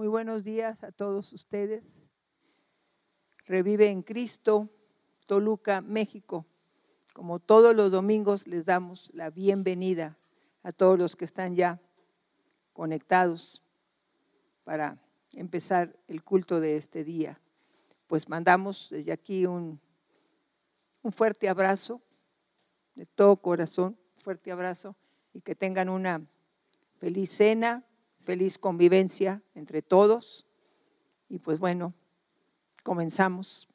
Muy buenos días a todos ustedes. Revive en Cristo, Toluca, México. Como todos los domingos les damos la bienvenida a todos los que están ya conectados para empezar el culto de este día. Pues mandamos desde aquí un, un fuerte abrazo de todo corazón, fuerte abrazo y que tengan una feliz cena, feliz convivencia entre todos. Y pues bueno, comenzamos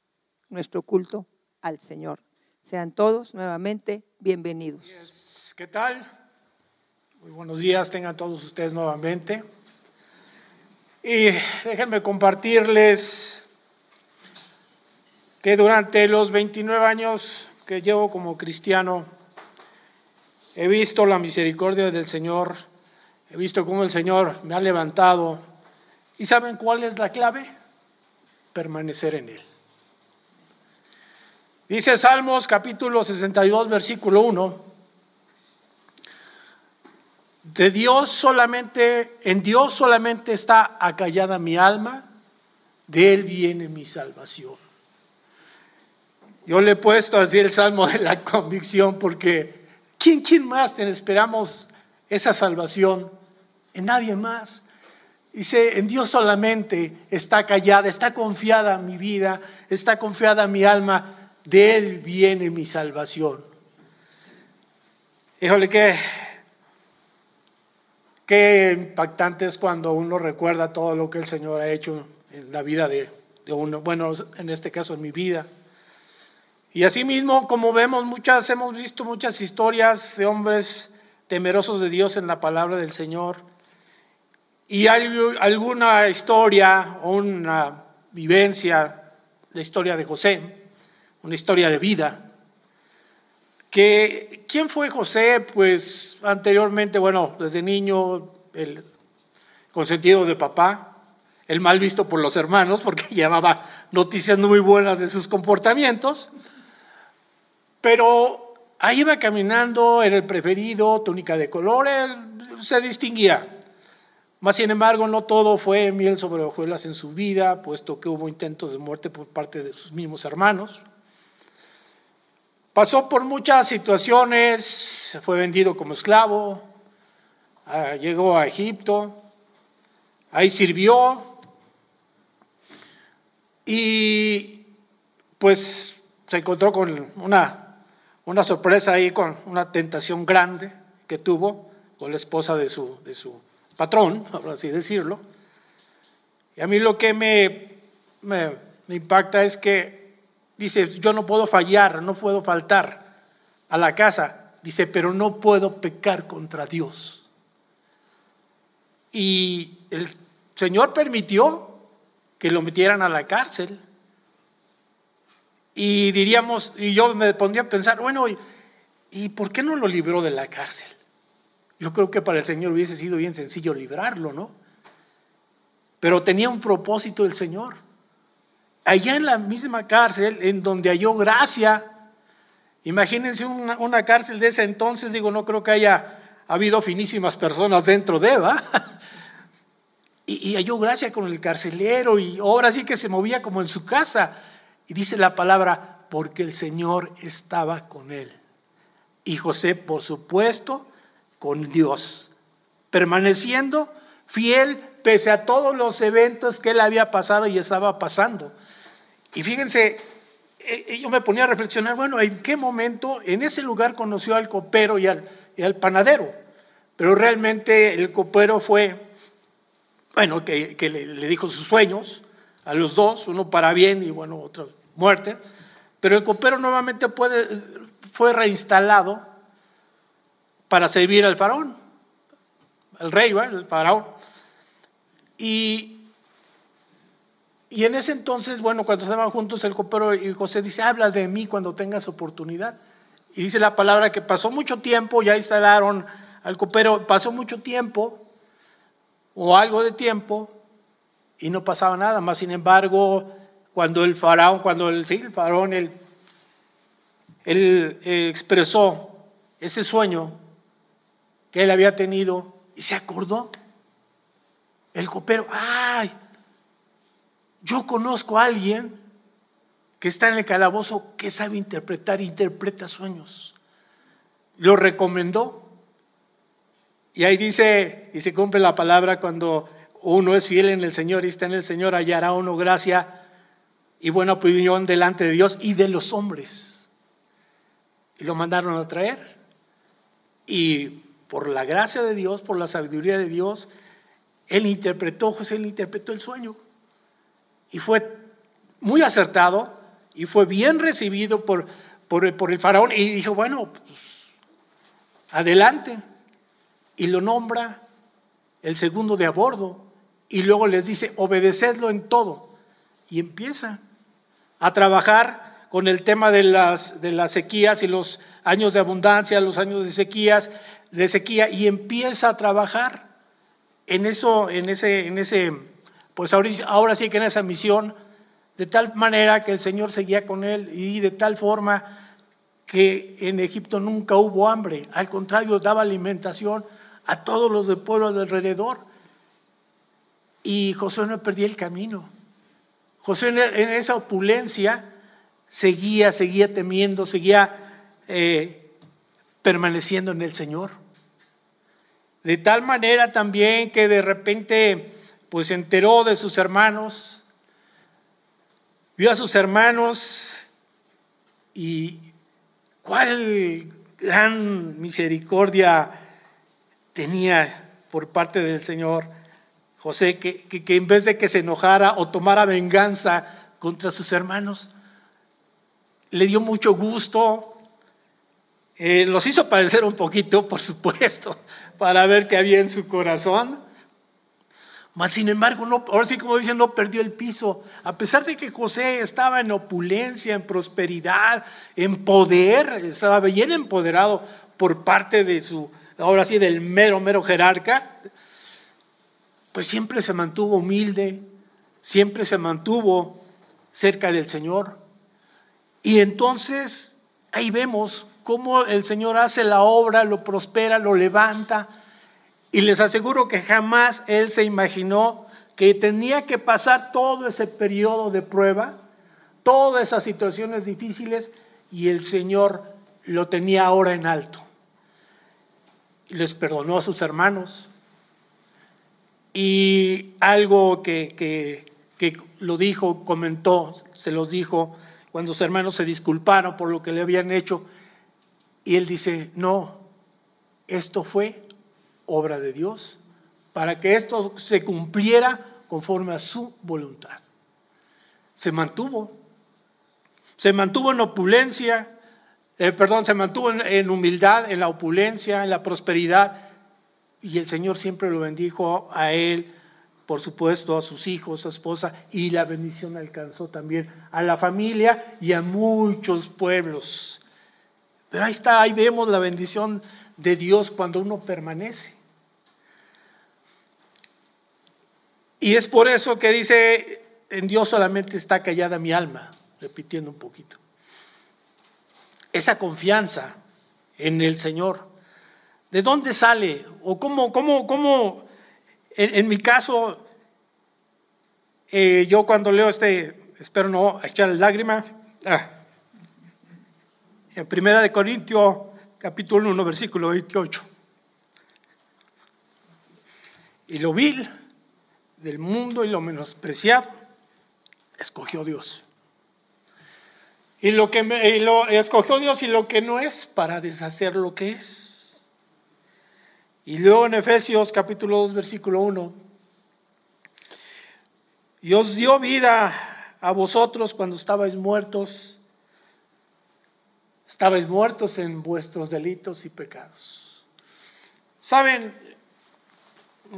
nuestro culto al Señor. Sean todos nuevamente bienvenidos. ¿Qué tal? Muy buenos días, tengan todos ustedes nuevamente. Y déjenme compartirles que durante los 29 años que llevo como cristiano, he visto la misericordia del Señor, he visto cómo el Señor me ha levantado. ¿Y saben cuál es la clave? Permanecer en Él. Dice Salmos capítulo 62, versículo 1. De Dios solamente, en Dios solamente está acallada mi alma, de Él viene mi salvación. Yo le he puesto así el salmo de la convicción porque ¿quién, quién más esperamos esa salvación? En nadie más. Dice, en Dios solamente está callada, está confiada mi vida, está confiada mi alma, de Él viene mi salvación. Híjole, qué, qué impactante es cuando uno recuerda todo lo que el Señor ha hecho en la vida de, de uno, bueno, en este caso en mi vida. Y asimismo, como vemos muchas, hemos visto muchas historias de hombres temerosos de Dios en la palabra del Señor. Y hay alguna historia o una vivencia, la historia de José, una historia de vida. Que, ¿Quién fue José? Pues anteriormente, bueno, desde niño, el consentido de papá, el mal visto por los hermanos, porque llevaba noticias muy buenas de sus comportamientos. Pero ahí iba caminando, era el preferido, túnica de colores, se distinguía. Más sin embargo, no todo fue miel sobre hojuelas en su vida, puesto que hubo intentos de muerte por parte de sus mismos hermanos. Pasó por muchas situaciones, fue vendido como esclavo, ah, llegó a Egipto, ahí sirvió y pues se encontró con una una sorpresa ahí con una tentación grande que tuvo con la esposa de su, de su patrón, por así decirlo. Y a mí lo que me, me, impacta es que dice, yo no puedo fallar, no puedo faltar a la casa. Dice, pero no puedo pecar contra Dios. Y el Señor permitió que lo metieran a la cárcel y diríamos, y yo me pondría a pensar, bueno, ¿y, por qué no lo libró de la cárcel? Yo creo que para el Señor hubiese sido bien sencillo librarlo, ¿no? Pero tenía un propósito el Señor. Allá en la misma cárcel, en donde halló gracia, imagínense una, una cárcel de ese entonces, digo, no creo que haya habido finísimas personas dentro de, ¿va? Y, y halló gracia con el carcelero y ahora sí que se movía como en su casa. Y dice la palabra, porque el Señor estaba con él. Y José, por supuesto, con Dios, permaneciendo fiel pese a todos los eventos que él había pasado y estaba pasando. Y fíjense, eh, eh, yo me ponía a reflexionar, bueno, ¿en qué momento en ese lugar conoció al copero y al, panadero? Pero realmente el copero fue, bueno, que, le dijo sus sueños, a los dos, uno para bien y bueno, otro muerte, pero el copero nuevamente puede, fue reinstalado para servir al faraón, el rey, el faraón. Y, y en ese entonces, bueno, cuando estaban juntos el copero y José dice, habla de mí cuando tengas oportunidad. Y dice la palabra que pasó mucho tiempo, ya instalaron al copero, pasó mucho tiempo, o algo de tiempo, y no pasaba nada. Más sin embargo, cuando el faraón, cuando el, sí, el faraón, él, eh, expresó ese sueño que él había tenido y se acordó. El copero, ay, yo conozco a alguien que está en el calabozo que sabe interpretar, interpreta sueños. Lo recomendó. Y ahí dice, y se cumple la palabra cuando uno es fiel en el Señor y está en el Señor, hallará uno gracia y buena opinión delante de Dios y de los hombres. Y lo mandaron a traer. Y por la gracia de Dios, por la sabiduría de Dios, él interpretó, José él interpretó el sueño. Y fue muy acertado y fue bien recibido por, por, el faraón. Y dijo, bueno, pues, adelante. Y lo nombra el segundo de a bordo y luego les dice, obedecedlo en todo. Y empieza a trabajar con el tema de las, de las sequías y los años de abundancia, los años de sequías, de sequía, y empieza a trabajar en eso, en ese, en ese, pues ahora, sí que en esa misión, de tal manera que el Señor seguía con él y de tal forma que en Egipto nunca hubo hambre, al contrario, daba alimentación a todos los del pueblo de alrededor. Y Josué no perdía el camino. Josué en esa opulencia seguía, seguía temiendo, seguía eh, permaneciendo en el Señor. De tal manera también que de repente pues se enteró de sus hermanos, vio a sus hermanos y cuál gran misericordia tenía por parte del Señor José, que, en vez de que se enojara o tomara venganza contra sus hermanos, le dio mucho gusto, eh, los hizo padecer un poquito, por supuesto, para ver qué había en su corazón. Mas, sin embargo, no, ahora sí como dicen, no perdió el piso. A pesar de que José estaba en opulencia, en prosperidad, en poder, estaba bien empoderado por parte de su, ahora sí, del mero, mero jerarca, pues siempre se mantuvo humilde, siempre se mantuvo cerca del Señor. Y entonces ahí vemos cómo el Señor hace la obra, lo prospera, lo levanta. Y les aseguro que jamás Él se imaginó que tenía que pasar todo ese periodo de prueba, todas esas situaciones difíciles, y el Señor lo tenía ahora en alto. Les perdonó a sus hermanos, y algo que, lo dijo, comentó, se los dijo cuando sus hermanos se disculparon por lo que le habían hecho. Y él dice, no, esto fue obra de Dios para que esto se cumpliera conforme a su voluntad. Se mantuvo, se mantuvo en opulencia, eh, perdón, se mantuvo en humildad, en la opulencia, en la prosperidad, y el Señor siempre lo bendijo a él, por supuesto, a sus hijos, a su esposa, y la bendición alcanzó también a la familia y a muchos pueblos. Pero ahí está, ahí vemos la bendición de Dios cuando uno permanece. Y es por eso que dice, en Dios solamente está callada mi alma, repitiendo un poquito. Esa confianza en el Señor ¿De dónde sale? ¿O cómo, cómo, cómo en, mi caso, eh, yo cuando leo este, espero no echar lágrima, ah, en Primera de Corintios, capítulo 1, versículo 28. Y lo vil del mundo y lo menospreciado, escogió Dios. Y lo que y lo escogió Dios y lo que no es para deshacer lo que es. Y luego en Efesios capítulo 2, versículo 1, y os dio vida a vosotros cuando estabais muertos, estabais muertos en vuestros delitos y pecados. Saben,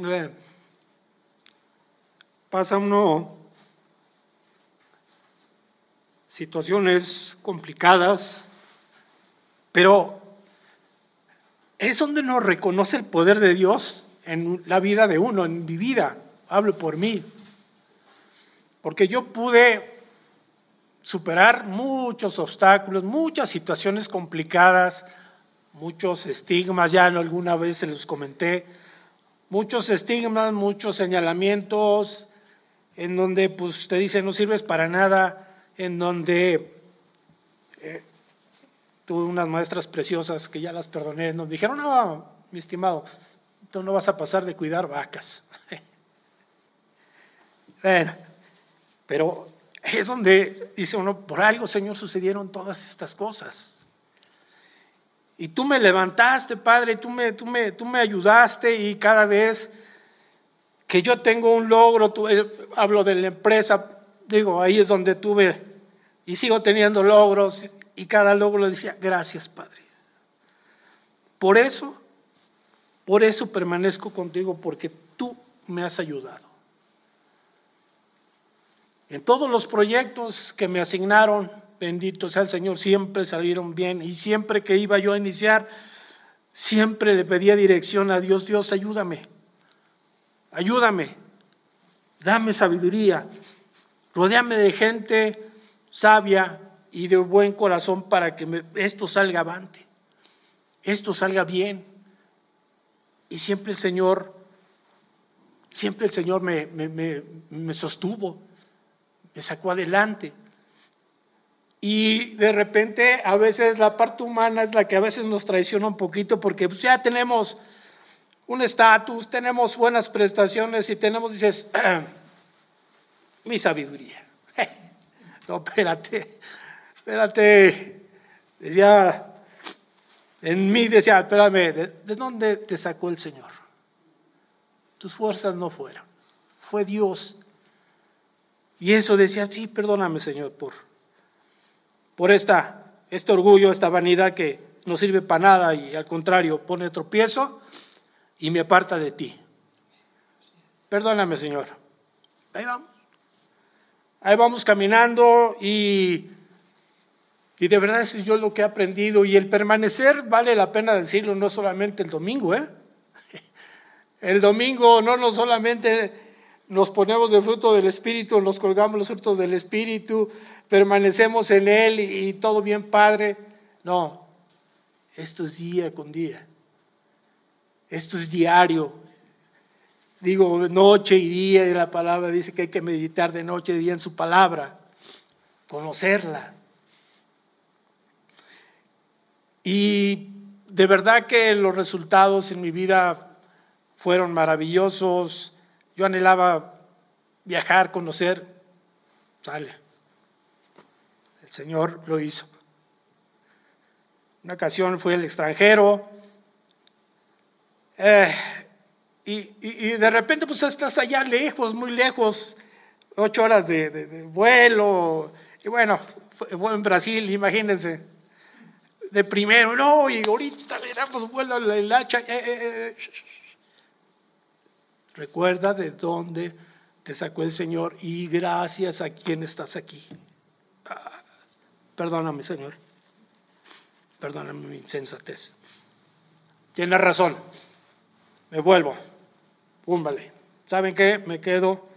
eh, pasa uno situaciones complicadas, pero es donde nos reconoce el poder de Dios en la vida de uno, en mi vida. Hablo por mí. Porque yo pude superar muchos obstáculos, muchas situaciones complicadas, muchos estigmas, ya alguna vez se los comenté, muchos estigmas, muchos señalamientos, en donde pues te dicen no sirves para nada, en donde tuve unas maestras preciosas que ya las perdoné, nos dijeron, no, mi estimado, tú no vas a pasar de cuidar vacas. bueno, pero es donde dice uno, por algo, Señor, sucedieron todas estas cosas. Y tú me levantaste, Padre, tú me, tú me, tú me ayudaste y cada vez que yo tengo un logro, tú, eh, hablo de la empresa, digo, ahí es donde tuve y sigo teniendo logros y cada logro le decía, gracias, Padre. Por eso, por eso permanezco contigo, porque tú me has ayudado. En todos los proyectos que me asignaron, bendito sea el Señor, siempre salieron bien. Y siempre que iba yo a iniciar, siempre le pedía dirección a Dios, Dios, ayúdame, ayúdame, dame sabiduría, rodeame de gente sabia y de buen corazón para que esto salga avante, esto salga bien. Y siempre el Señor, siempre el Señor me, me sostuvo, me sacó adelante. Y de repente a veces la parte humana es la que a veces nos traiciona un poquito porque pues, ya tenemos un estatus, tenemos buenas prestaciones y tenemos, dices, mi sabiduría. no, espérate, espérate. Decía, en mí decía, espérame, ¿de dónde te sacó el Señor? Tus fuerzas no fueron, fue Dios y eso decía, sí, perdóname Señor por, por esta, este orgullo, esta vanidad que no sirve para nada y al contrario pone tropiezo y me aparta de ti. Perdóname Señor. Ahí vamos. Ahí vamos caminando y, y de verdad es yo lo que he aprendido y el permanecer vale la pena decirlo, no solamente el domingo, ¿eh? El domingo no, no solamente nos ponemos de fruto del Espíritu, nos colgamos los frutos del Espíritu, permanecemos en Él y, todo bien, Padre. No, esto es día con día. Esto es diario. Digo, noche y día, y la palabra dice que hay que meditar de noche y día en su palabra, conocerla. Y de verdad que los resultados en mi vida fueron maravillosos yo anhelaba viajar, conocer, sale. El Señor lo hizo. Una ocasión fui al extranjero eh, y, de repente pues estás allá lejos, muy lejos, ocho horas de, vuelo. Y bueno, en Brasil, imagínense. De primero, no, y ahorita le damos vuelo a la hacha. Eh, eh, Recuerda de dónde te sacó el Señor y gracias a quien estás aquí. Ah, perdóname, Señor. Perdóname mi insensatez. Tienes razón. Me vuelvo. Púmbale. ¿Saben qué? Me quedo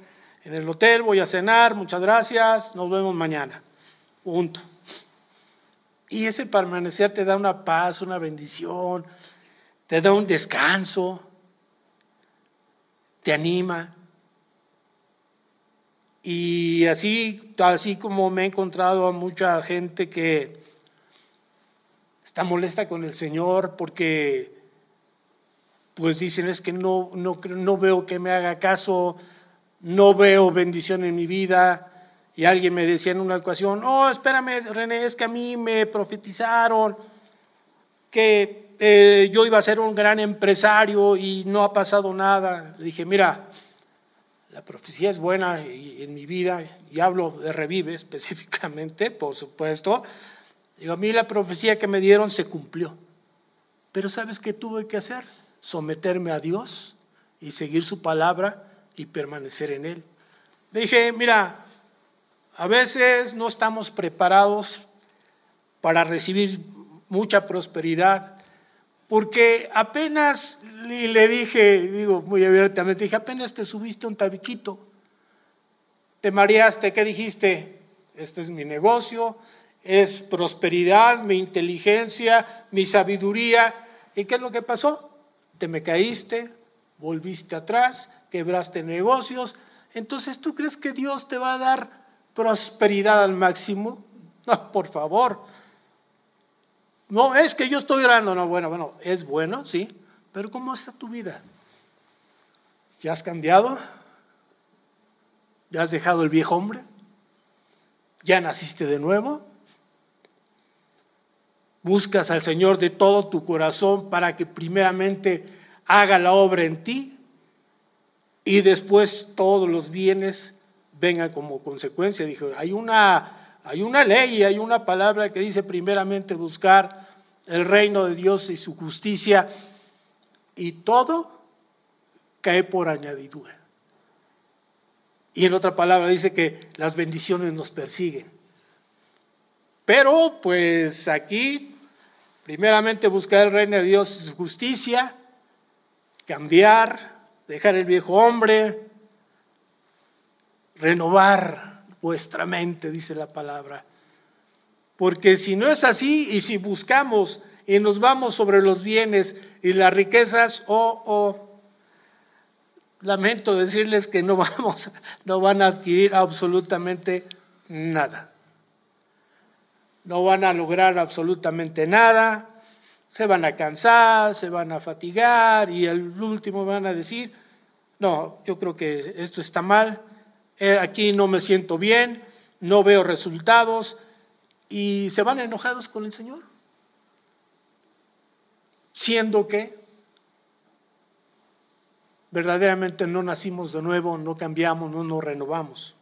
en el hotel, voy a cenar, muchas gracias, nos vemos mañana. Punto. Y ese permanecer te da una paz, una bendición, te da un descanso te anima. Y así, así como me he encontrado a mucha gente que está molesta con el Señor porque pues dicen es que no, no, no veo que me haga caso, no veo bendición en mi vida. Y alguien me decía en una ocasión, oh, espérame, René, es que a mí me profetizaron que eh, yo iba a ser un gran empresario y no ha pasado nada. Le dije, mira, la profecía es buena en mi vida, y hablo de revive específicamente, por supuesto. Digo, a mí la profecía que me dieron se cumplió. Pero ¿sabes qué tuve que hacer? Someterme a Dios y seguir su palabra y permanecer en Él. Le dije, mira, a veces no estamos preparados para recibir mucha prosperidad, porque apenas le dije, digo muy abiertamente, dije, apenas te subiste un tabiquito, te mareaste, ¿qué dijiste? Este es mi negocio, es prosperidad, mi inteligencia, mi sabiduría. ¿Y qué es lo que pasó? Te me caíste, volviste atrás, quebraste negocios. Entonces, ¿tú crees que Dios te va a dar prosperidad al máximo? No, por favor. No, es que yo estoy orando. No, bueno, bueno, es bueno, sí, pero ¿cómo está tu vida? ¿Ya has cambiado? ¿Ya has dejado el viejo hombre? ¿Ya naciste de nuevo? ¿Buscas al Señor de todo tu corazón para que primeramente haga la obra en ti y después todos los bienes vengan como consecuencia? Dijo, hay una, hay una ley, hay una palabra que dice primeramente buscar el reino de Dios y su justicia y todo cae por añadidura. Y en otra palabra dice que las bendiciones nos persiguen. Pero pues aquí, primeramente buscar el reino de Dios y su justicia, cambiar, dejar el viejo hombre, renovar vuestra mente, dice la palabra. Porque si no es así y si buscamos y nos vamos sobre los bienes y las riquezas, oh, oh, lamento decirles que no vamos, no van a adquirir absolutamente nada. No van a lograr absolutamente nada. Se van a cansar, se van a fatigar y el último van a decir, no, yo creo que esto está mal, eh, aquí no me siento bien, no veo resultados y se van enojados con el Señor. Siendo que verdaderamente no nacimos de nuevo, no cambiamos, no nos renovamos.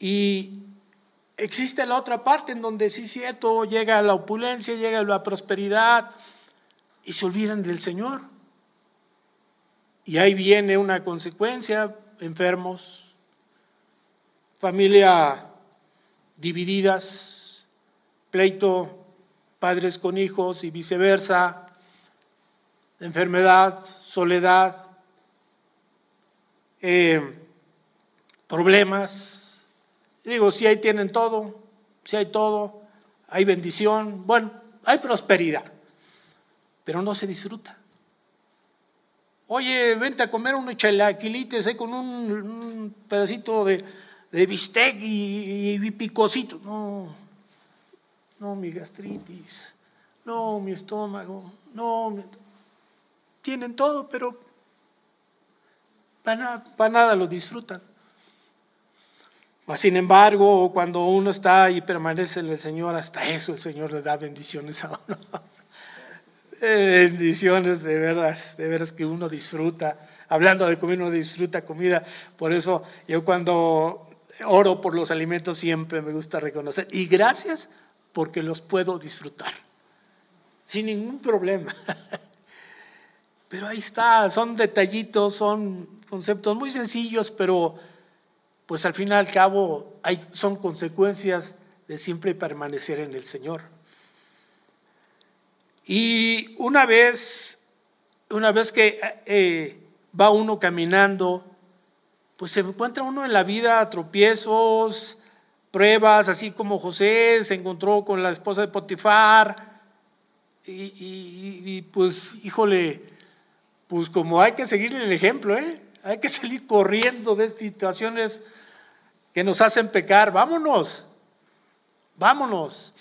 Y existe la otra parte en donde sí es cierto, llega la opulencia, llega la prosperidad y se olvidan del Señor. Y ahí viene una consecuencia, enfermos, familia divididas, pleito, padres con hijos y viceversa, enfermedad, soledad, eh, problemas. Digo, si ahí tienen todo, si hay todo, hay bendición, bueno, hay prosperidad, pero no se disfruta. Oye, vente a comer unos chalaquilites ahí con un, pedacito de, bistec y, y. No, no, mi gastritis, no, mi estómago, no, tienen todo, pero para, nada lo disfrutan. Sin embargo, cuando uno está y permanece en el Señor, hasta eso el Señor le da bendiciones a uno. Bendiciones de verdad, de veras que uno disfruta. Hablando de comer, uno disfruta comida. Por eso yo cuando oro por los alimentos siempre me gusta reconocer. Y gracias porque los puedo disfrutar. Sin ningún problema. Pero ahí está, son detallitos, son conceptos muy sencillos, pero pues al fin y al cabo hay, son consecuencias de siempre permanecer en el Señor. Y una vez, una vez que eh, va uno caminando, pues se encuentra uno en la vida tropiezos, pruebas, así como José se encontró con la esposa de Potifar, y pues, híjole, pues como hay que seguir el ejemplo, ¿eh? hay que salir corriendo de situaciones que nos hacen pecar, vámonos, vámonos.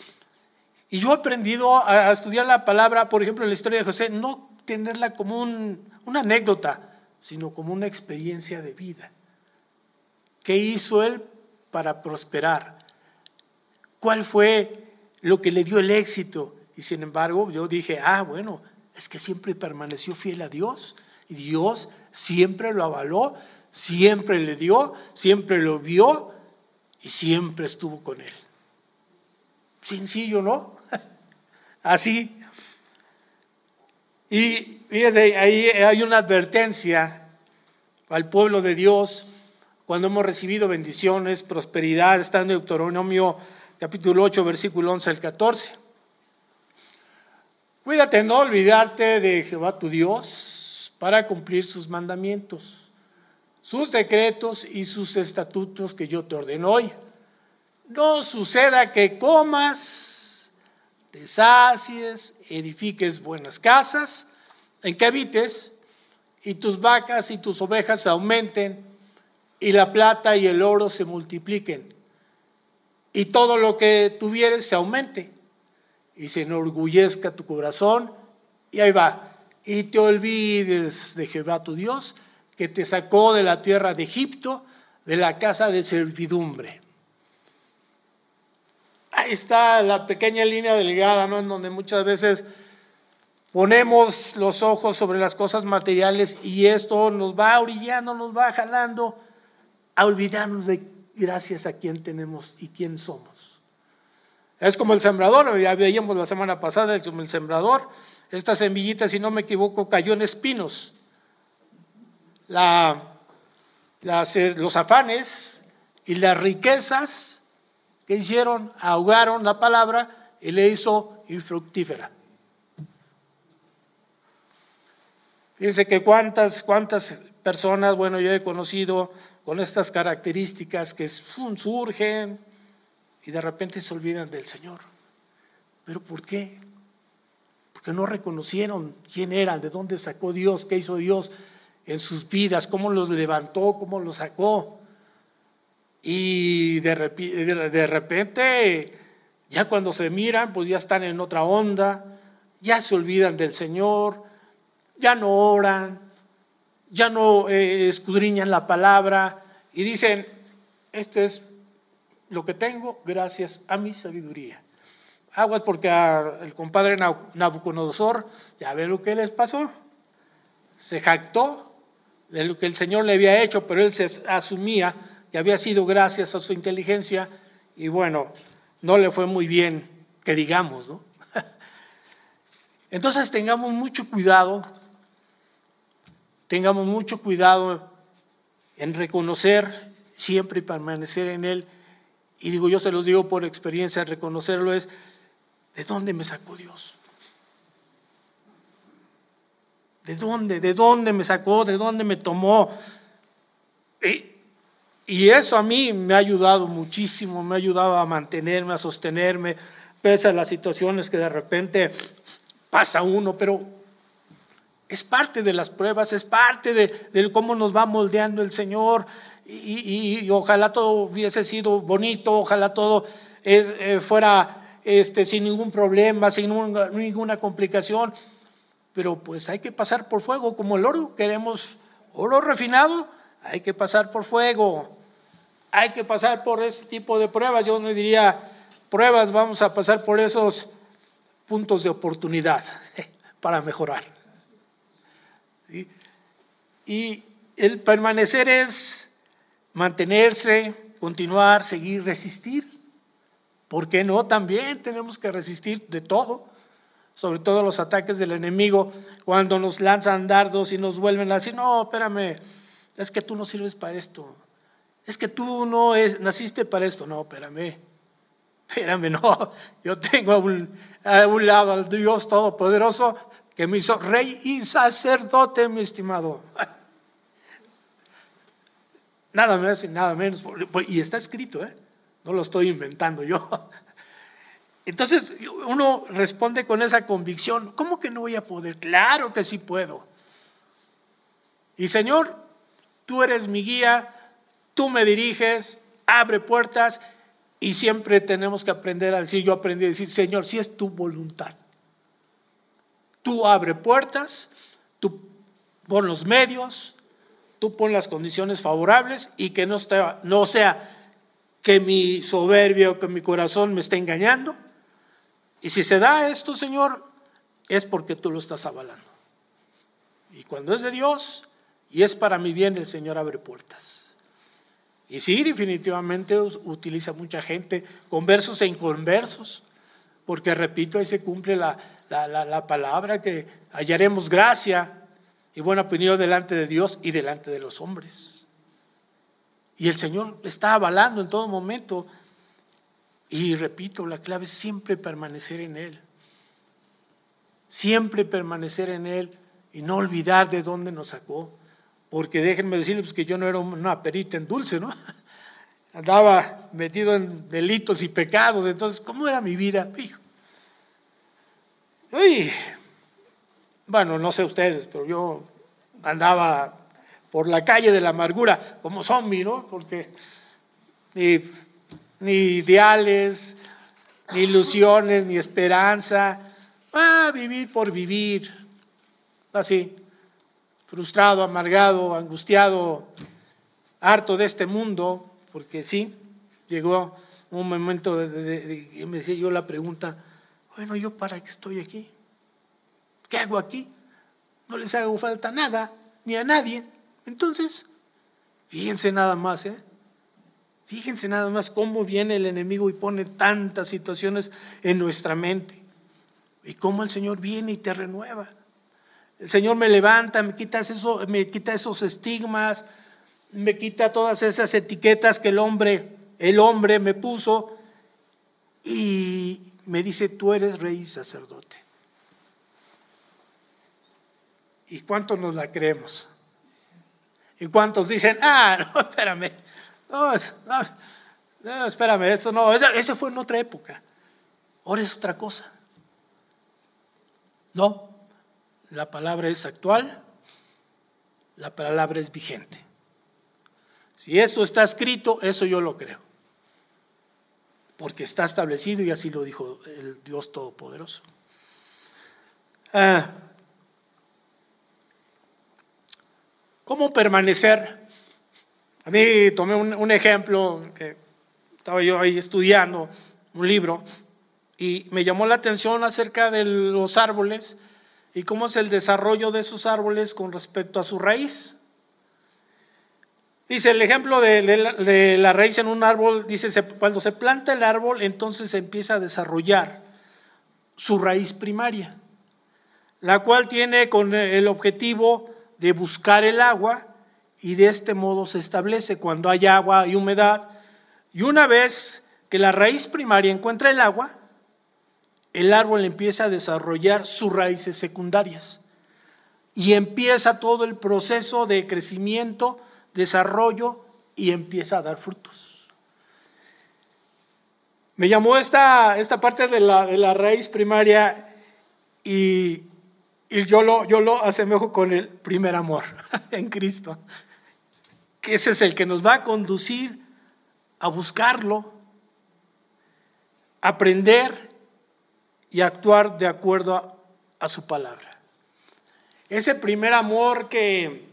Y yo he aprendido a, estudiar la palabra, por ejemplo, en la historia de José, no tenerla como una anécdota, sino como una experiencia de vida. ¿Qué hizo él para prosperar? ¿Cuál fue lo que le dio el éxito? Y sin embargo, yo dije, ah, bueno, es que siempre permaneció fiel a Dios y Dios siempre lo avaló, siempre le dio, siempre lo vio y siempre estuvo con él. Sencillo, ¿no? Así. Y fíjense, ahí hay una advertencia al pueblo de Dios cuando hemos recibido bendiciones, prosperidad, está en Deuteronomio capítulo 8, versículo 11 al 14. Cuídate no olvidarte de Jehová tu Dios para cumplir sus mandamientos, sus decretos y sus estatutos que yo te ordeno hoy. No suceda que comas, te sacies, edifiques buenas casas, en que habites y tus vacas y tus ovejas aumenten, y la plata y el oro se multipliquen, y todo lo que tuvieres se aumente, y se enorgullezca tu corazón, y ahí va, y te olvides de Jehová tu Dios, que te sacó de la tierra de Egipto, de la casa de servidumbre. Ahí está la pequeña línea delgada, ¿no? En donde muchas veces ponemos los ojos sobre las cosas materiales y esto nos va orillando, nos va jalando a olvidarnos de gracias a quién tenemos y quién somos. Es como el sembrador, ya veíamos la semana pasada, como el sembrador, esta semillita, si no me equivoco, cayó en espinos. La, los afanes y las riquezas que hicieron, ahogaron la palabra y le hizo infructífera. Fíjense que cuántas, cuántas personas, bueno, yo he conocido con estas características que surgen y de repente se olvidan del Señor. ¿Pero por qué? Porque no reconocieron quién eran, de dónde sacó Dios, qué hizo Dios en sus vidas, cómo los levantó, cómo los sacó. Y de, repente, ya cuando se miran, pues ya están en otra onda, ya se olvidan del Señor, ya no oran, ya no eh, escudriñan la palabra y dicen, esto es lo que tengo gracias a mi sabiduría. Aguas porque el compadre Nabucodonosor, ya ve lo que les pasó, se jactó de lo que el Señor le había hecho, pero él se asumía había sido gracias a su inteligencia y bueno, no le fue muy bien, que digamos, ¿no? Entonces tengamos mucho cuidado tengamos mucho cuidado en reconocer siempre y permanecer en Él. Y digo, yo se los digo por experiencia, reconocerlo es, ¿de dónde me sacó Dios? ¿De dónde? ¿De dónde me sacó? ¿De dónde me tomó? Y, eso a mí me ha ayudado muchísimo, me ha ayudado a mantenerme, a sostenerme, pese a las situaciones que de repente pasa uno, pero es parte de las pruebas, es parte de, cómo nos va moldeando el Señor. Y, ojalá todo hubiese sido bonito, ojalá todo eh, fuera este, sin ningún problema, sin ninguna complicación. Pero pues hay que pasar por fuego, como el oro. Queremos oro refinado, hay que pasar por fuego. Hay que pasar por ese tipo de pruebas. Yo no diría pruebas, vamos a pasar por esos puntos de oportunidad para mejorar. Y el permanecer es mantenerse, continuar, seguir, resistir. ¿Por qué no? También tenemos que resistir de todo, sobre todo los ataques del enemigo, cuando nos lanzan dardos y nos vuelven a decir, no, espérame, es que tú no sirves para esto, es que tú no es, naciste para esto, no, espérame, espérame, no, yo tengo a un, a un lado al Dios Todopoderoso que me hizo rey y sacerdote, mi estimado. Nada más y nada menos. Y está escrito, ¿eh? No lo estoy inventando yo. Entonces uno responde con esa convicción, ¿cómo que no voy a poder? Claro que sí puedo. Y Señor, tú eres mi guía, tú me diriges, abre puertas y siempre tenemos que aprender a decir, yo aprendí a decir, Señor, si es tu voluntad. Tú abre puertas, tú pon los medios, tú pon las condiciones favorables y que no, no sea que mi soberbia o que mi corazón me esté engañando. Y si se da esto, Señor, es porque tú lo estás avalando. Y cuando es de Dios y es para mi bien, el Señor abre puertas. Y sí, definitivamente utiliza mucha gente, conversos e inconversos, porque repito, ahí se cumple la, la, palabra, que hallaremos gracia y buena opinión delante de Dios y delante de los hombres. Y el Señor está avalando en todo momento. Y repito, la clave es siempre permanecer en Él. Siempre permanecer en Él y no olvidar de dónde nos sacó. Porque déjenme decirles que yo no era una perita en dulce, ¿no? Andaba metido en delitos y pecados. Entonces, ¿cómo era mi vida? Hijo, bueno, no sé ustedes, pero yo andaba por la calle de la amargura como zombie, ¿no? Porque ni, ni ideales, ni ilusiones, ni esperanza. Ah, vivir por vivir. Así, frustrado, amargado, angustiado, harto de este mundo, porque sí, llegó un momento de, me decía yo la pregunta, bueno, ¿yo para qué estoy aquí? ¿Qué hago aquí? No les hago falta nada, ni a nadie. Entonces, fíjense nada más, ¿eh? Fíjense nada más cómo viene el enemigo y pone tantas situaciones en nuestra mente. Y cómo el Señor viene y te renueva. El Señor me levanta, me quita, eso, me quita esos estigmas, me quita todas esas etiquetas que el hombre, el hombre me puso y me dice, tú eres rey y sacerdote. ¿Y cuántos nos la creemos? ¿Y cuántos dicen, ah, no, espérame, no, no, espérame, eso no, eso, fue en otra época. Ahora es otra cosa. No, la palabra es actual, la palabra es vigente. Si eso está escrito, eso yo lo creo. Porque está establecido y así lo dijo el Dios Todopoderoso. Ah, ¿Cómo permanecer? A mí tomé un, ejemplo que estaba yo ahí estudiando un libro y me llamó la atención acerca de los árboles y cómo es el desarrollo de esos árboles con respecto a su raíz. Dice el ejemplo de, la, raíz en un árbol, dice, cuando se planta el árbol, entonces se empieza a desarrollar su raíz primaria, la cual tiene con el objetivo de buscar el agua y de este modo se establece cuando hay agua y humedad. Y una vez que la raíz primaria encuentra el agua, el árbol empieza a desarrollar sus raíces secundarias y empieza todo el proceso de crecimiento, desarrollo y empieza a dar frutos. Me llamó esta, esta parte de la, de la raíz primaria y yo lo, yo lo asemejo con el primer amor en Cristo, que ese es el que nos va a conducir a buscarlo, aprender y actuar de acuerdo a, su palabra. Ese primer amor que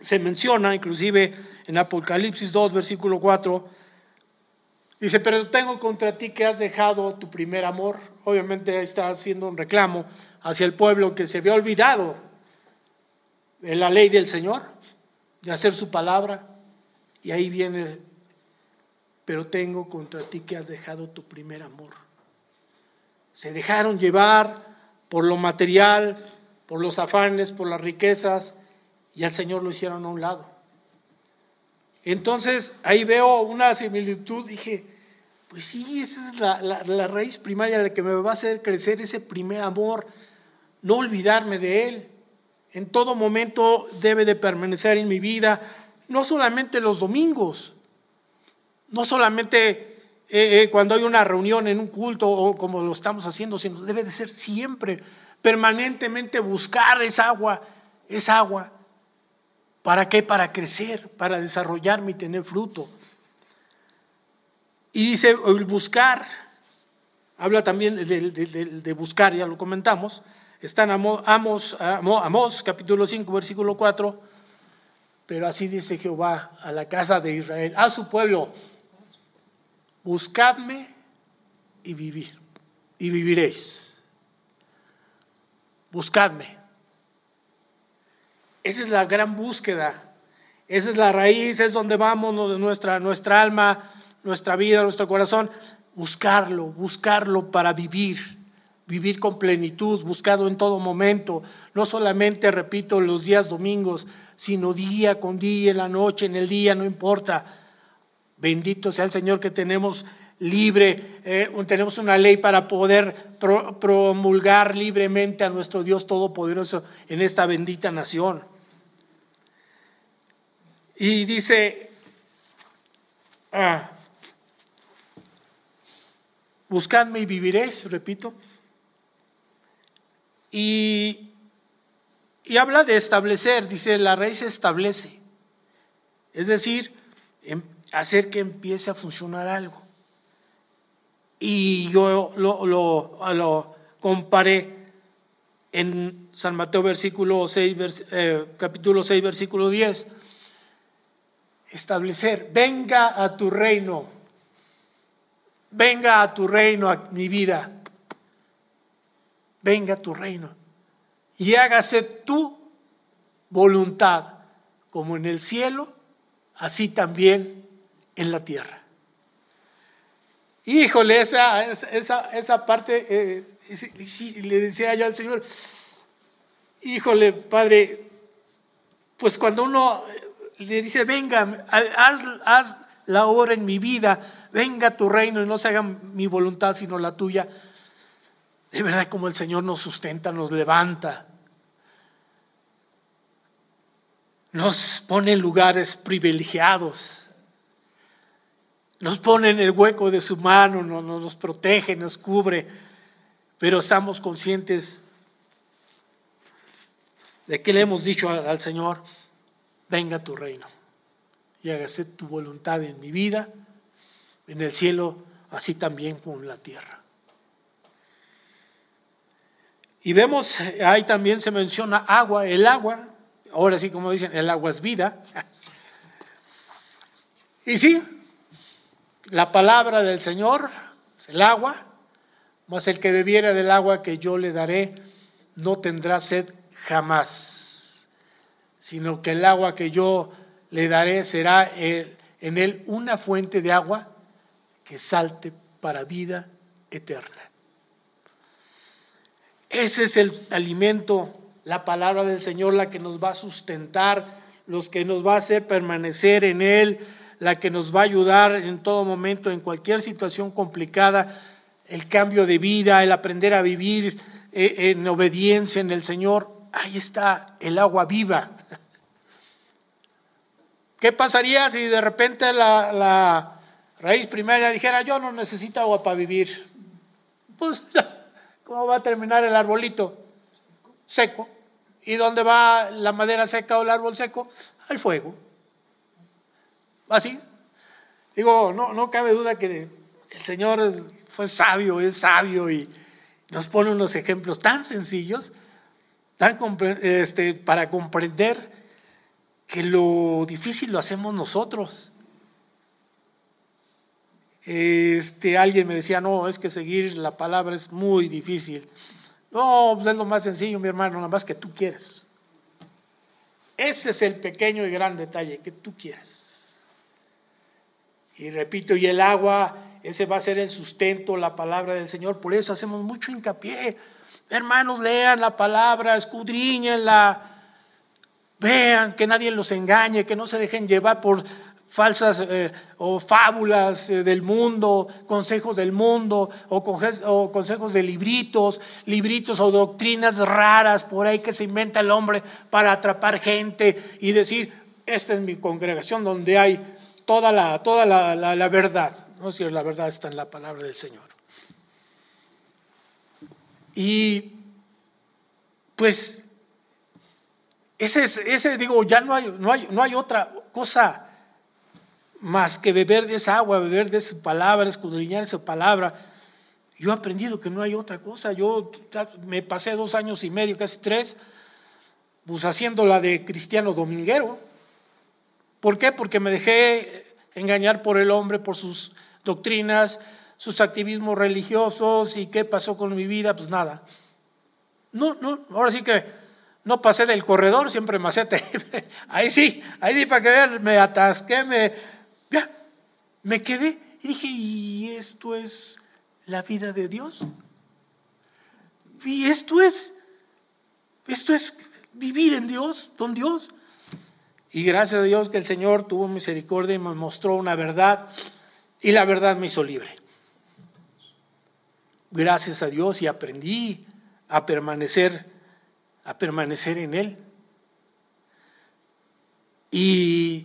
se menciona inclusive en Apocalipsis 2, versículo 4, dice, pero tengo contra ti que has dejado tu primer amor. Obviamente está haciendo un reclamo hacia el pueblo que se había olvidado de la ley del Señor, de hacer su palabra. Y ahí viene, pero tengo contra ti que has dejado tu primer amor. Se dejaron llevar por lo material, por los afanes, por las riquezas, y al Señor lo hicieron a un lado. Entonces ahí veo una similitud, dije, pues sí, esa es la, la raíz primaria la que me va a hacer crecer ese primer amor, no olvidarme de Él. En todo momento debe de permanecer en mi vida, no solamente los domingos, no solamente eh, eh, cuando hay una reunión en un culto o como lo estamos haciendo, sino debe de ser siempre, permanentemente buscar esa agua, esa agua. ¿Para qué? Para crecer, para desarrollarme y tener fruto. Y dice, el buscar, habla también de buscar, ya lo comentamos, Está en Amos, Amos, capítulo 5, versículo 4. Pero así dice Jehová a la casa de Israel, a su pueblo, buscadme y vivir, y viviréis. Buscadme. Esa es la gran búsqueda. Esa es la raíz, es donde vamos nuestra, nuestra alma, nuestra vida, nuestro corazón. Buscarlo, buscarlo para vivir vivir con plenitud, buscado en todo momento, no solamente, repito, los días domingos, sino día con día, en la noche, en el día, no importa. Bendito sea el Señor que tenemos libre, eh, tenemos una ley para poder promulgar libremente a nuestro Dios Todopoderoso en esta bendita nación. Y dice, ah, buscadme y viviréis, repito. Y Y habla de establecer, dice, la raíz establece. Es decir, em, hacer que empiece a funcionar algo. Y yo lo, lo, comparé en San Mateo versículo 6, eh, capítulo 6, versículo 10. Establecer, venga a tu reino, venga a tu reino, a mi vida, venga a tu reino y hágase tu voluntad, como en el cielo, así también en la tierra. Híjole, esa, esa, esa parte, eh, le decía yo al Señor, híjole, Padre, pues cuando uno le dice, venga, haz, haz la obra en mi vida, venga tu reino y no se haga mi voluntad sino la tuya, de verdad como el Señor nos sustenta, nos levanta, nos pone en lugares privilegiados, nos pone en el hueco de su mano, nos, nos protege, nos cubre, pero estamos conscientes de que le hemos dicho al, Señor, venga tu reino y hágase tu voluntad en mi vida, en el cielo, así también como en la tierra. Y vemos, ahí también se menciona agua, el agua Ahora sí, como dicen, el agua es vida. Y sí, la palabra del Señor es el agua, mas el que bebiera del agua que yo le daré no tendrá sed jamás, sino que el agua que yo le daré será en él una fuente de agua que salte para vida eterna. Ese es el alimento la palabra del Señor la que nos va a sustentar, los que nos va a hacer permanecer en Él, la que nos va a ayudar en todo momento, en cualquier situación complicada, el cambio de vida, el aprender a vivir eh, en obediencia en el Señor. Ahí está el agua viva. ¿Qué pasaría si de repente la, raíz primaria dijera, yo no necesito agua para vivir? Pues, ¿cómo va a terminar el arbolito? seco. ¿Y dónde va la madera seca o el árbol seco? Al fuego. Así. Digo, no, no cabe duda que el Señor fue sabio, es sabio y nos pone unos ejemplos tan sencillos tan este, para comprender que lo difícil lo hacemos nosotros. Este, alguien me decía, no, es que seguir la palabra es muy difícil. No, pues es lo más sencillo, mi hermano, nada más que tú quieres. Ese es el pequeño y gran detalle, que tú quieres. Y repito, y el agua, ese va a ser el sustento, la palabra del Señor. Por eso hacemos mucho hincapié. Hermanos, lean la palabra, escudriñenla, vean que nadie los engañe, que no se dejen llevar por falsas eh, o fábulas eh, del mundo, consejos del mundo o, o, consejos de libritos, libritos o doctrinas raras por ahí que se inventa el hombre para atrapar gente y decir, esta es mi congregación donde hay toda la, toda la, la, verdad. No si la verdad está en la palabra del Señor. Y pues ese, ese digo, ya no hay, no hay, no hay otra cosa más que beber de esa agua, beber de esa palabra, escudriñar esa palabra. Yo he aprendido que no hay otra cosa. Yo me pasé dos años y medio, casi tres, pues haciendo la de cristiano dominguero. ¿Por qué? Porque me dejé engañar por el hombre, por sus doctrinas, sus activismos religiosos y qué pasó con mi vida, pues nada. No, no, ahora sí que no pasé del corredor, siempre macete. ahí sí, ahí sí, para que vean, me atasqué, me, ya, me quedé y dije, ¿y esto es la vida de Dios? Y esto es, esto es vivir en Dios, con Dios. Y gracias a Dios que el Señor tuvo misericordia y me mostró una verdad y la verdad me hizo libre. Gracias a Dios y aprendí a permanecer, a permanecer en Él. Y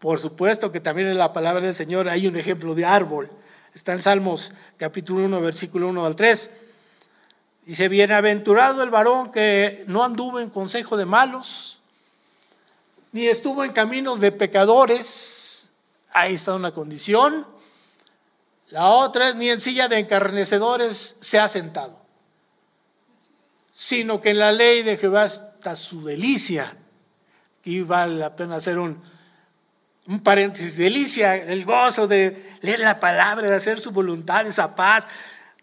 por supuesto que también en la palabra del Señor hay un ejemplo de árbol. Está en Salmos capítulo 1, versículo 1 al 3. Dice, bienaventurado el varón que no anduvo en consejo de malos, ni estuvo en caminos de pecadores. Ahí está una condición. La otra es, ni en silla de encarnecedores se ha sentado, sino que en la ley de Jehová está su delicia. Aquí vale la pena hacer un, un paréntesis, delicia, el gozo de leer la palabra, de hacer su voluntad, esa paz.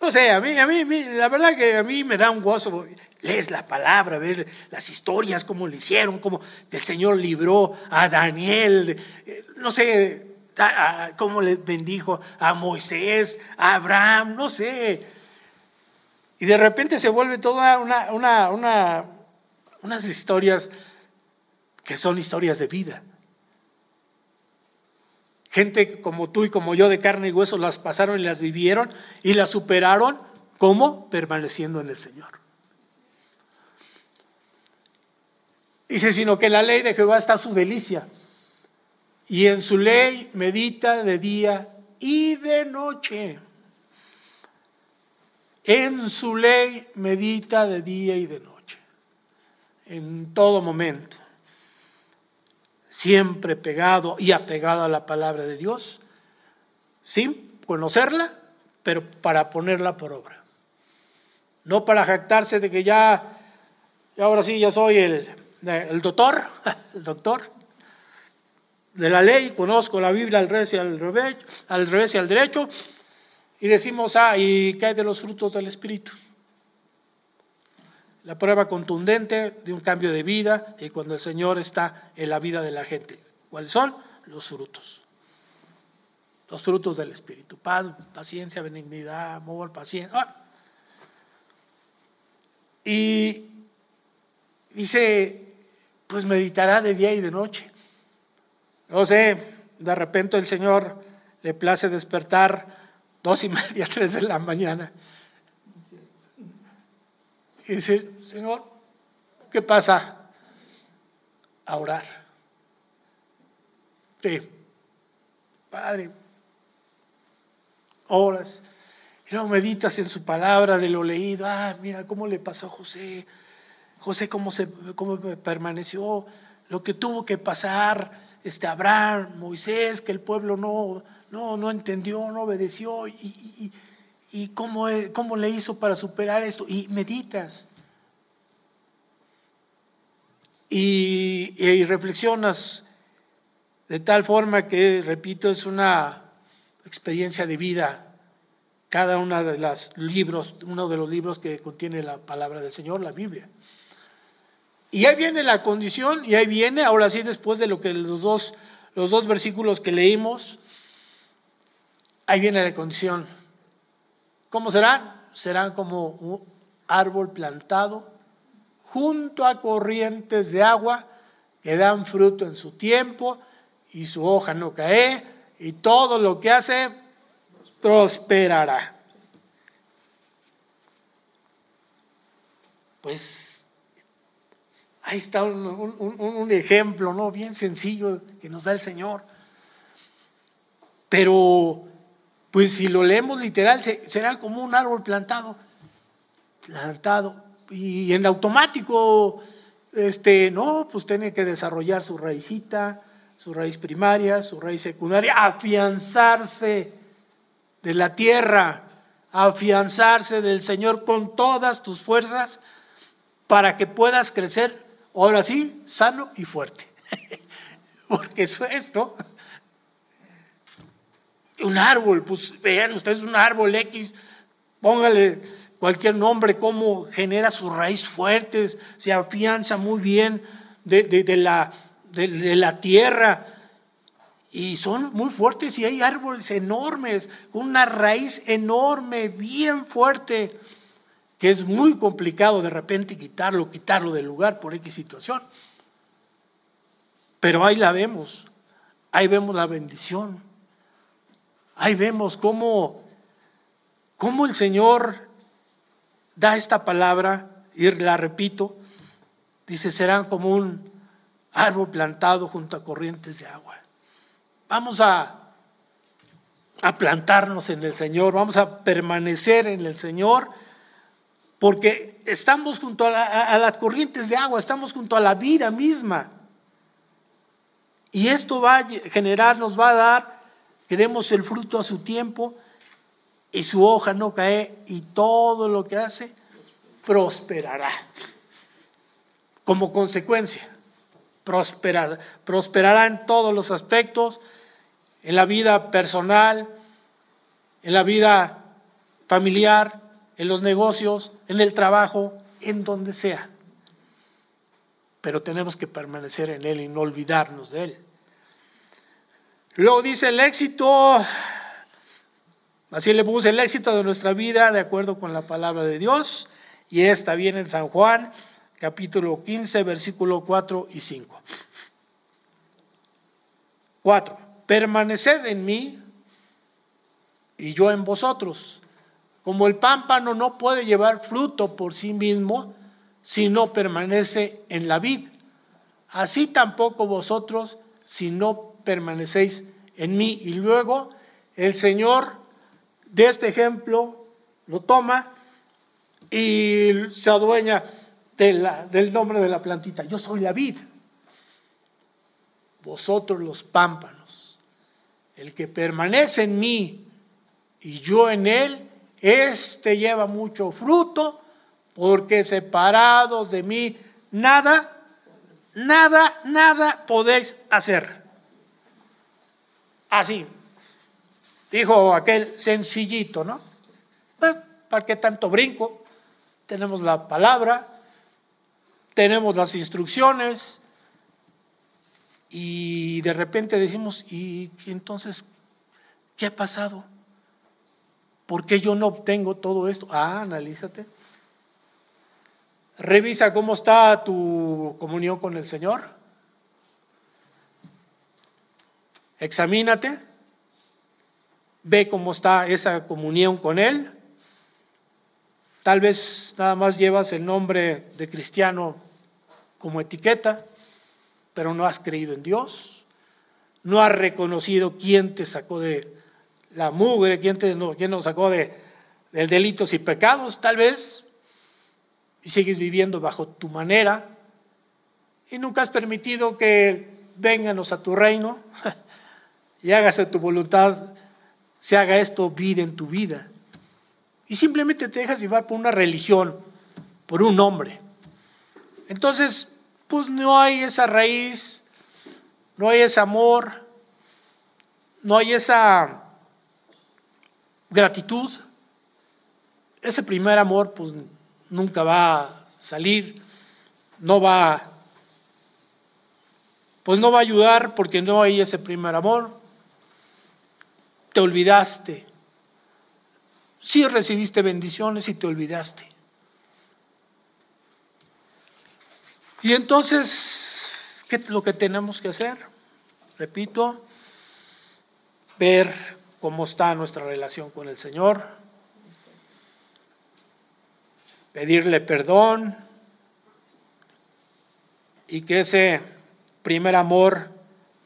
No sé, a mí, a mí, la verdad que a mí me da un gozo leer la palabra, ver las historias, cómo le hicieron, cómo el Señor libró a Daniel, eh, no sé, cómo le bendijo a Moisés, a Abraham, no sé. Y de repente se vuelve toda una, una, una, unas historias que son historias de vida. Gente como tú y como yo de carne y hueso las pasaron y las vivieron y las superaron. ¿Cómo? Permaneciendo en el Señor. Dice, sino que la ley de Jehová está su delicia. Y en su ley medita de día y de noche. En su ley medita de día y de noche. En todo momento siempre pegado y apegado a la palabra de Dios, sin conocerla, pero para ponerla por obra. No para jactarse de que ya, ahora sí, ya soy el, el doctor, el doctor de la ley, conozco la Biblia al revés y al revés, al revés y al derecho, y decimos, ah, ¿y qué hay de los frutos del Espíritu? La prueba contundente de un cambio de vida y cuando el Señor está en la vida de la gente. ¿Cuáles son? Los frutos. Los frutos del Espíritu. Paz, paciencia, benignidad, amor, paciencia. Ah. Y dice, pues meditará de día y de noche. No sé, de repente el Señor le place despertar dos y media, tres de la mañana y decir, Señor, ¿qué pasa? A orar. Sí. Padre, oras. Y luego meditas en su palabra de lo leído. Ah, mira cómo le pasó a José. José cómo, se, cómo permaneció. Lo que tuvo que pasar este Abraham, Moisés, que el pueblo no, no, no entendió, no obedeció. y, ¿Y cómo, cómo le hizo para superar esto? Y meditas. Y, reflexionas de tal forma que, repito, es una experiencia de vida. Cada uno de los libros, uno de los libros que contiene la palabra del Señor, la Biblia. Y ahí viene la condición, y ahí viene, ahora sí, después de lo que los dos, los dos versículos que leímos, ahí viene la condición. ¿Cómo serán? Serán como un árbol plantado junto a corrientes de agua que dan fruto en su tiempo y su hoja no cae y todo lo que hace prosperará. Pues ahí está un, ejemplo, ¿no? Bien sencillo que nos da el Señor. Pero pues si lo leemos literal, será como un árbol plantado, plantado, y en automático, este, no, pues tiene que desarrollar su raícita, su raíz primaria, su raíz secundaria, afianzarse de la tierra, afianzarse del Señor con todas tus fuerzas para que puedas crecer, ahora sí, sano y fuerte. Porque eso es, ¿no? Un árbol, pues vean ustedes un árbol X, póngale cualquier nombre, cómo genera sus raíces fuertes, se afianza muy bien de, la, de, la tierra. Y son muy fuertes y hay árboles enormes, con una raíz enorme, bien fuerte, que es muy complicado de repente quitarlo, quitarlo del lugar por X situación. Pero ahí la vemos, ahí vemos la bendición. Ahí vemos cómo, cómo el Señor da esta palabra y la repito. Dice, serán como un árbol plantado junto a corrientes de agua. Vamos a, a plantarnos en el Señor, vamos a permanecer en el Señor porque estamos junto a, las corrientes de agua, estamos junto a la vida misma. Y esto va a generar, nos va a dar que demos el fruto a su tiempo y su hoja no cae y todo lo que hace prosperará. Como consecuencia, prosperará, en todos los aspectos, en la vida personal, en la vida familiar, en los negocios, en el trabajo, en donde sea. Pero tenemos que permanecer en Él y no olvidarnos de Él. Luego dice el éxito, así le puse el éxito de nuestra vida de acuerdo con la palabra de Dios, y está bien en San Juan, capítulo 15, versículo 4 y 5. 4. Permaneced en mí y yo en vosotros. Como el pámpano no puede llevar fruto por sí mismo si no permanece en la vid, así tampoco vosotros si no permanecéis en mí. Y luego el Señor de este ejemplo lo toma y se adueña del nombre de la plantita. Yo soy la vid, vosotros los pámpanos. El que permanece en mí y yo en él, este lleva mucho fruto, porque separados de mí, nada, nada, nada podéis hacer. Así, dijo aquel sencillito, ¿no? Eh, ¿Para qué tanto brinco? Tenemos la palabra, tenemos las instrucciones y de repente decimos, ¿y entonces qué ha pasado? ¿Por qué yo no obtengo todo esto? Ah, analízate. Revisa cómo está tu comunión con el Señor. Examínate. Ve cómo está esa comunión con Él. Tal vez nada más llevas el nombre de cristiano como etiqueta, pero no has creído en Dios. No has reconocido quién te sacó de, la mugre, ¿quién, te, quién nos sacó de, de delitos y pecados? Tal vez. Y sigues viviendo bajo tu manera. Y nunca has permitido que vénganos a tu reino y hágase tu voluntad, se haga esto vida en tu vida. Y simplemente te dejas llevar por una religión, por un hombre. Entonces, pues no hay esa raíz, no hay ese amor, no hay esa gratitud, ese primer amor pues nunca va a salir, no va, pues no va a ayudar porque no hay ese primer amor. Te olvidaste. Sí recibiste bendiciones y te olvidaste. Y entonces, ¿qué es lo que tenemos que hacer? Repito, ver cómo está nuestra relación con el Señor, pedirle perdón y que ese primer amor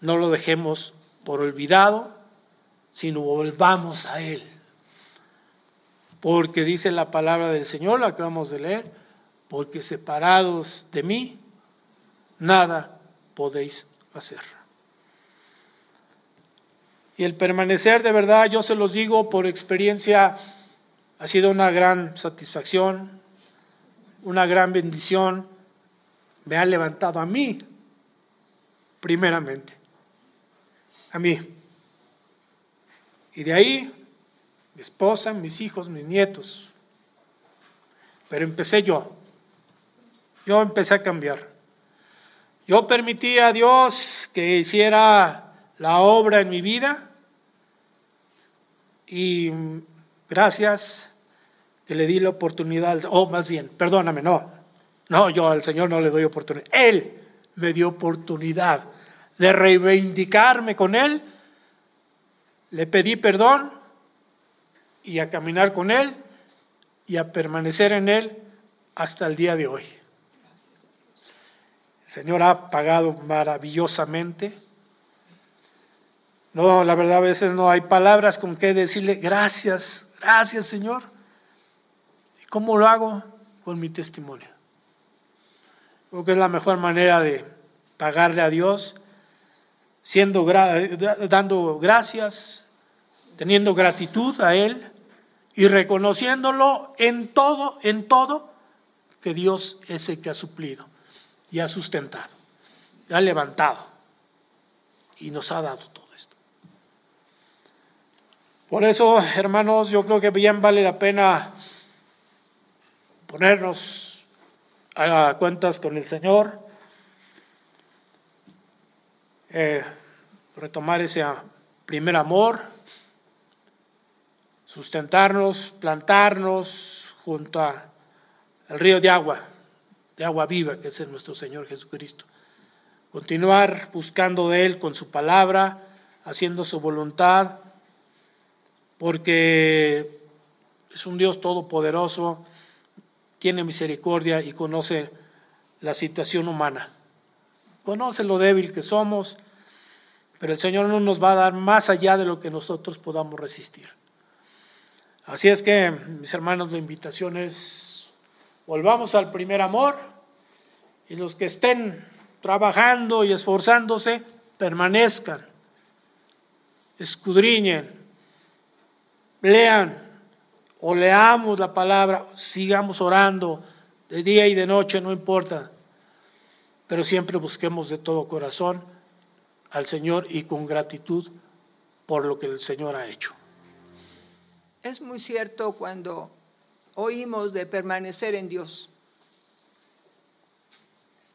no lo dejemos por olvidado, sino volvamos a Él. Porque dice la palabra del Señor, la acabamos de leer, porque separados de mí, nada podéis hacer. Y el permanecer de verdad, yo se los digo por experiencia, ha sido una gran satisfacción, una gran bendición. Me ha levantado a mí, primeramente. A mí. Y de ahí, mi esposa, mis hijos, mis nietos. Pero empecé yo. Yo empecé a cambiar. Yo permití a Dios que hiciera la obra en mi vida y gracias que le di la oportunidad, o más bien, perdóname, no, no, yo al Señor no le doy oportunidad, Él me dio oportunidad de reivindicarme con Él, le pedí perdón y a caminar con Él y a permanecer en Él hasta el día de hoy. El Señor ha pagado maravillosamente no, la verdad a veces no hay palabras con que decirle gracias, gracias Señor. ¿Y cómo lo hago? con mi testimonio. Creo que es la mejor manera de pagarle a Dios, siendo dando gracias, teniendo gratitud a Él y reconociéndolo en todo, en todo, que Dios es el que ha suplido y ha sustentado, y ha levantado y nos ha dado todo esto. Por eso, hermanos, yo creo que bien vale la pena ponernos a cuentas con el Señor, eh, retomar ese primer amor, sustentarnos, plantarnos junto al río de agua, de agua viva, que es nuestro Señor Jesucristo. Continuar buscando de Él con su palabra, haciendo su voluntad, porque es un Dios todopoderoso tiene misericordia y conoce la situación humana. Conoce lo débil que somos, pero el Señor no nos va a dar más allá de lo que nosotros podamos resistir. Así es que, mis hermanos, la invitación es, volvamos al primer amor y los que estén trabajando y esforzándose, permanezcan, escudriñen, lean, o leamos la palabra, sigamos orando de día y de noche, no importa, pero siempre busquemos de todo corazón al Señor y con gratitud por lo que el Señor ha hecho. Es muy cierto cuando oímos de permanecer en Dios.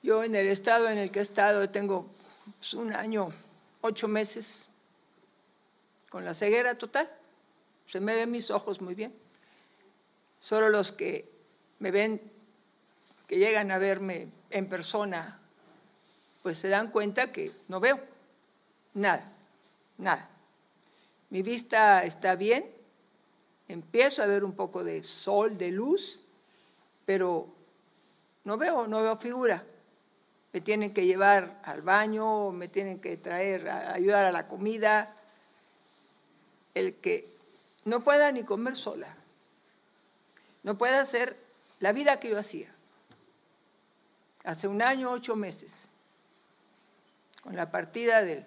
Yo en el estado en el que he estado tengo pues, un año, ocho meses con la ceguera total. Se me ven mis ojos muy bien. Solo los que me ven, que llegan a verme en persona, pues se dan cuenta que no veo nada, nada. Mi vista está bien, empiezo a ver un poco de sol, de luz, pero no veo, no veo figura. Me tienen que llevar al baño, me tienen que traer, ayudar a la comida. El que no pueda ni comer sola, no puede hacer la vida que yo hacía. Hace un año, ocho meses, con la partida del,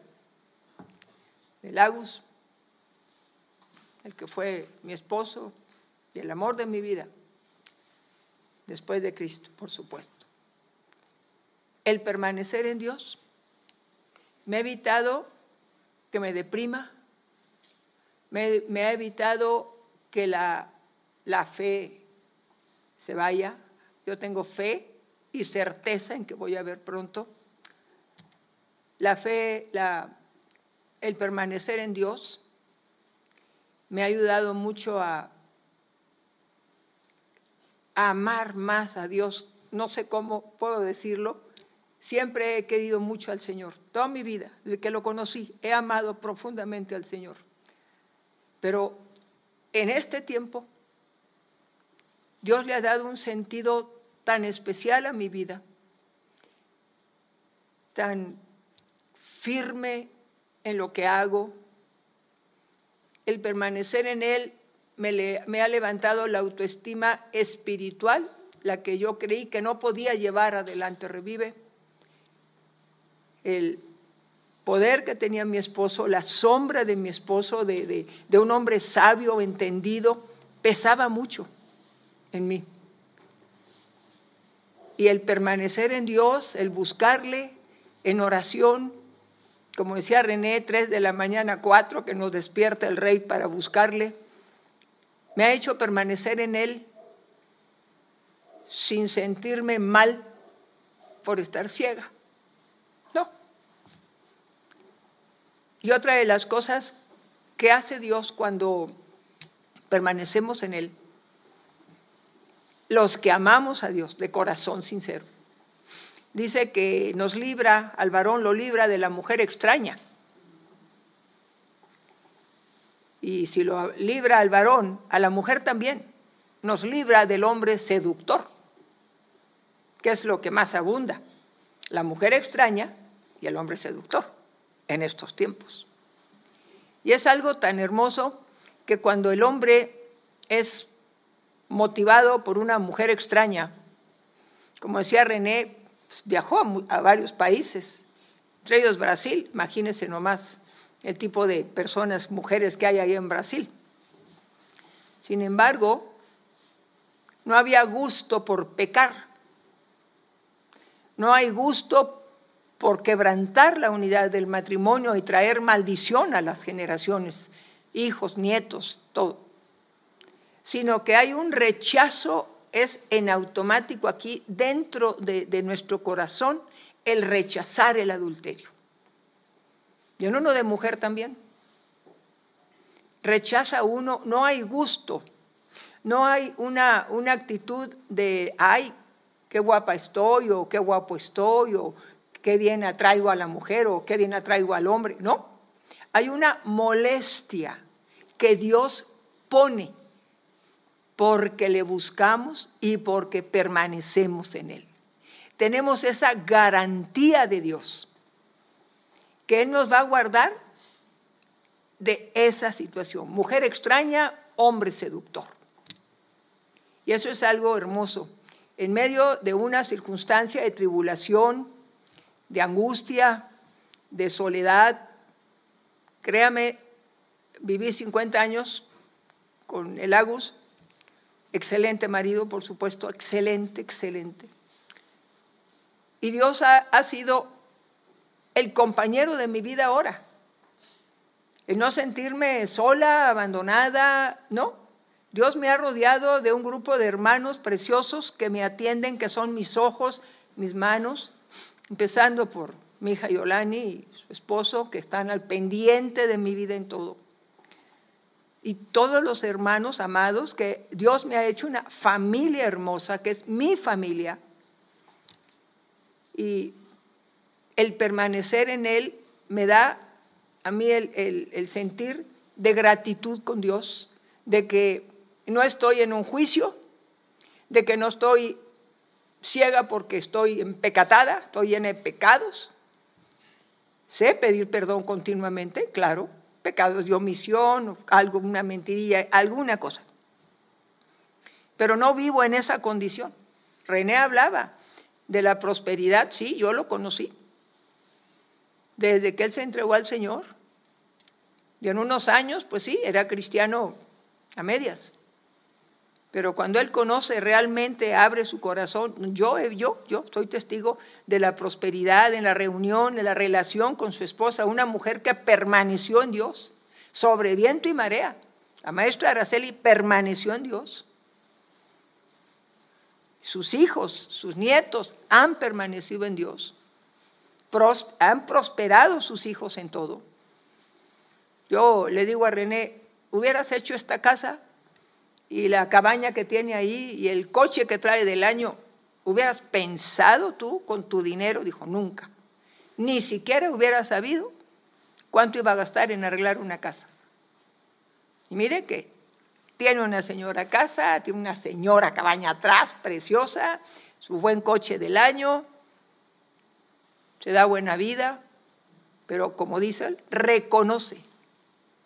del Agus, el que fue mi esposo y el amor de mi vida, después de Cristo, por supuesto. El permanecer en Dios me ha evitado que me deprima, me, me ha evitado que la, la fe se vaya. Yo tengo fe y certeza en que voy a ver pronto. La fe, la, el permanecer en Dios me ha ayudado mucho a, amar más a Dios. No sé cómo puedo decirlo. Siempre he querido mucho al Señor. Toda mi vida, desde que lo conocí, he amado profundamente al Señor. Pero en este tiempo Dios le ha dado un sentido tan especial a mi vida, tan firme en lo que hago. El permanecer en Él me, ha levantado la autoestima espiritual, la que yo creí que no podía llevar adelante, revive. El poder que tenía mi esposo, la sombra de mi esposo, de un hombre sabio, entendido, pesaba mucho en mí. Y el permanecer en Dios, el buscarle en oración, como decía René, tres de la mañana, cuatro, que nos despierta el rey para buscarle, me ha hecho permanecer en Él sin sentirme mal por estar ciega. No. Y otra de las cosas que hace Dios cuando permanecemos en Él los que amamos a Dios de corazón sincero. Dice que nos libra, al varón lo libra de la mujer extraña. Y si lo libra al varón, a la mujer también, nos libra del hombre seductor, que es lo que más abunda, la mujer extraña y el hombre seductor en estos tiempos. Y es algo tan hermoso que cuando el hombre es motivado por una mujer extraña. Como decía René, pues, viajó a, a varios países, entre ellos Brasil, imagínense nomás el tipo de personas, mujeres que hay ahí en Brasil. Sin embargo, no había gusto por pecar, no hay gusto por quebrantar la unidad del matrimonio y traer maldición a las generaciones, hijos, nietos, todo, sino que hay un rechazo, es en automático aquí dentro de, nuestro corazón el rechazar el adulterio. Y en uno de mujer también. Rechaza uno, no hay gusto, no hay una, una actitud de, ay, qué guapa estoy, o qué guapo estoy, o qué bien atraigo a la mujer, o qué bien atraigo al hombre. No, hay una molestia que Dios pone porque le buscamos y porque permanecemos en Él. Tenemos esa garantía de Dios que Él nos va a guardar de esa situación. Mujer extraña, hombre seductor. Y eso es algo hermoso. En medio de una circunstancia de tribulación, de angustia, de soledad, créame, viví 50 años con el Agus, excelente marido, por supuesto, excelente, excelente. Y Dios ha, sido el compañero de mi vida ahora. El no sentirme sola, abandonada, no. Dios me ha rodeado de un grupo de hermanos preciosos que me atienden, que son mis ojos, mis manos, empezando por mi hija Yolani y su esposo, que están al pendiente de mi vida en todo. Y todos los hermanos amados, que Dios me ha hecho una familia hermosa, que es mi familia. Y el permanecer en Él me da a mí el, sentir de gratitud con Dios, de que no estoy en un juicio, de que no estoy ciega porque estoy empecatada, estoy llena de pecados. Sé pedir perdón continuamente, claro, pecados de omisión, algo, una mentirilla, alguna cosa. Pero no vivo en esa condición. René hablaba de la prosperidad, sí, yo lo conocí desde que él se entregó al Señor. Y en unos años, pues sí, era cristiano a medias. Pero cuando él conoce realmente, abre su corazón, yo, yo, soy testigo de la prosperidad en la reunión, de la relación con su esposa, una mujer que permaneció en Dios, sobre viento y marea. La maestra Araceli permaneció en Dios. Sus hijos, sus nietos han permanecido en Dios han prosperado sus hijos en todo. Yo le digo a René, hubieras hecho esta casa y la cabaña que tiene ahí y el coche que trae del año, ¿hubieras pensado tú con tu dinero? Dijo, nunca. Ni siquiera hubieras sabido cuánto iba a gastar en arreglar una casa. Y mire que tiene una señora casa, tiene una señora cabaña atrás, preciosa, su buen coche del año, se da buena vida, pero como dice él, reconoce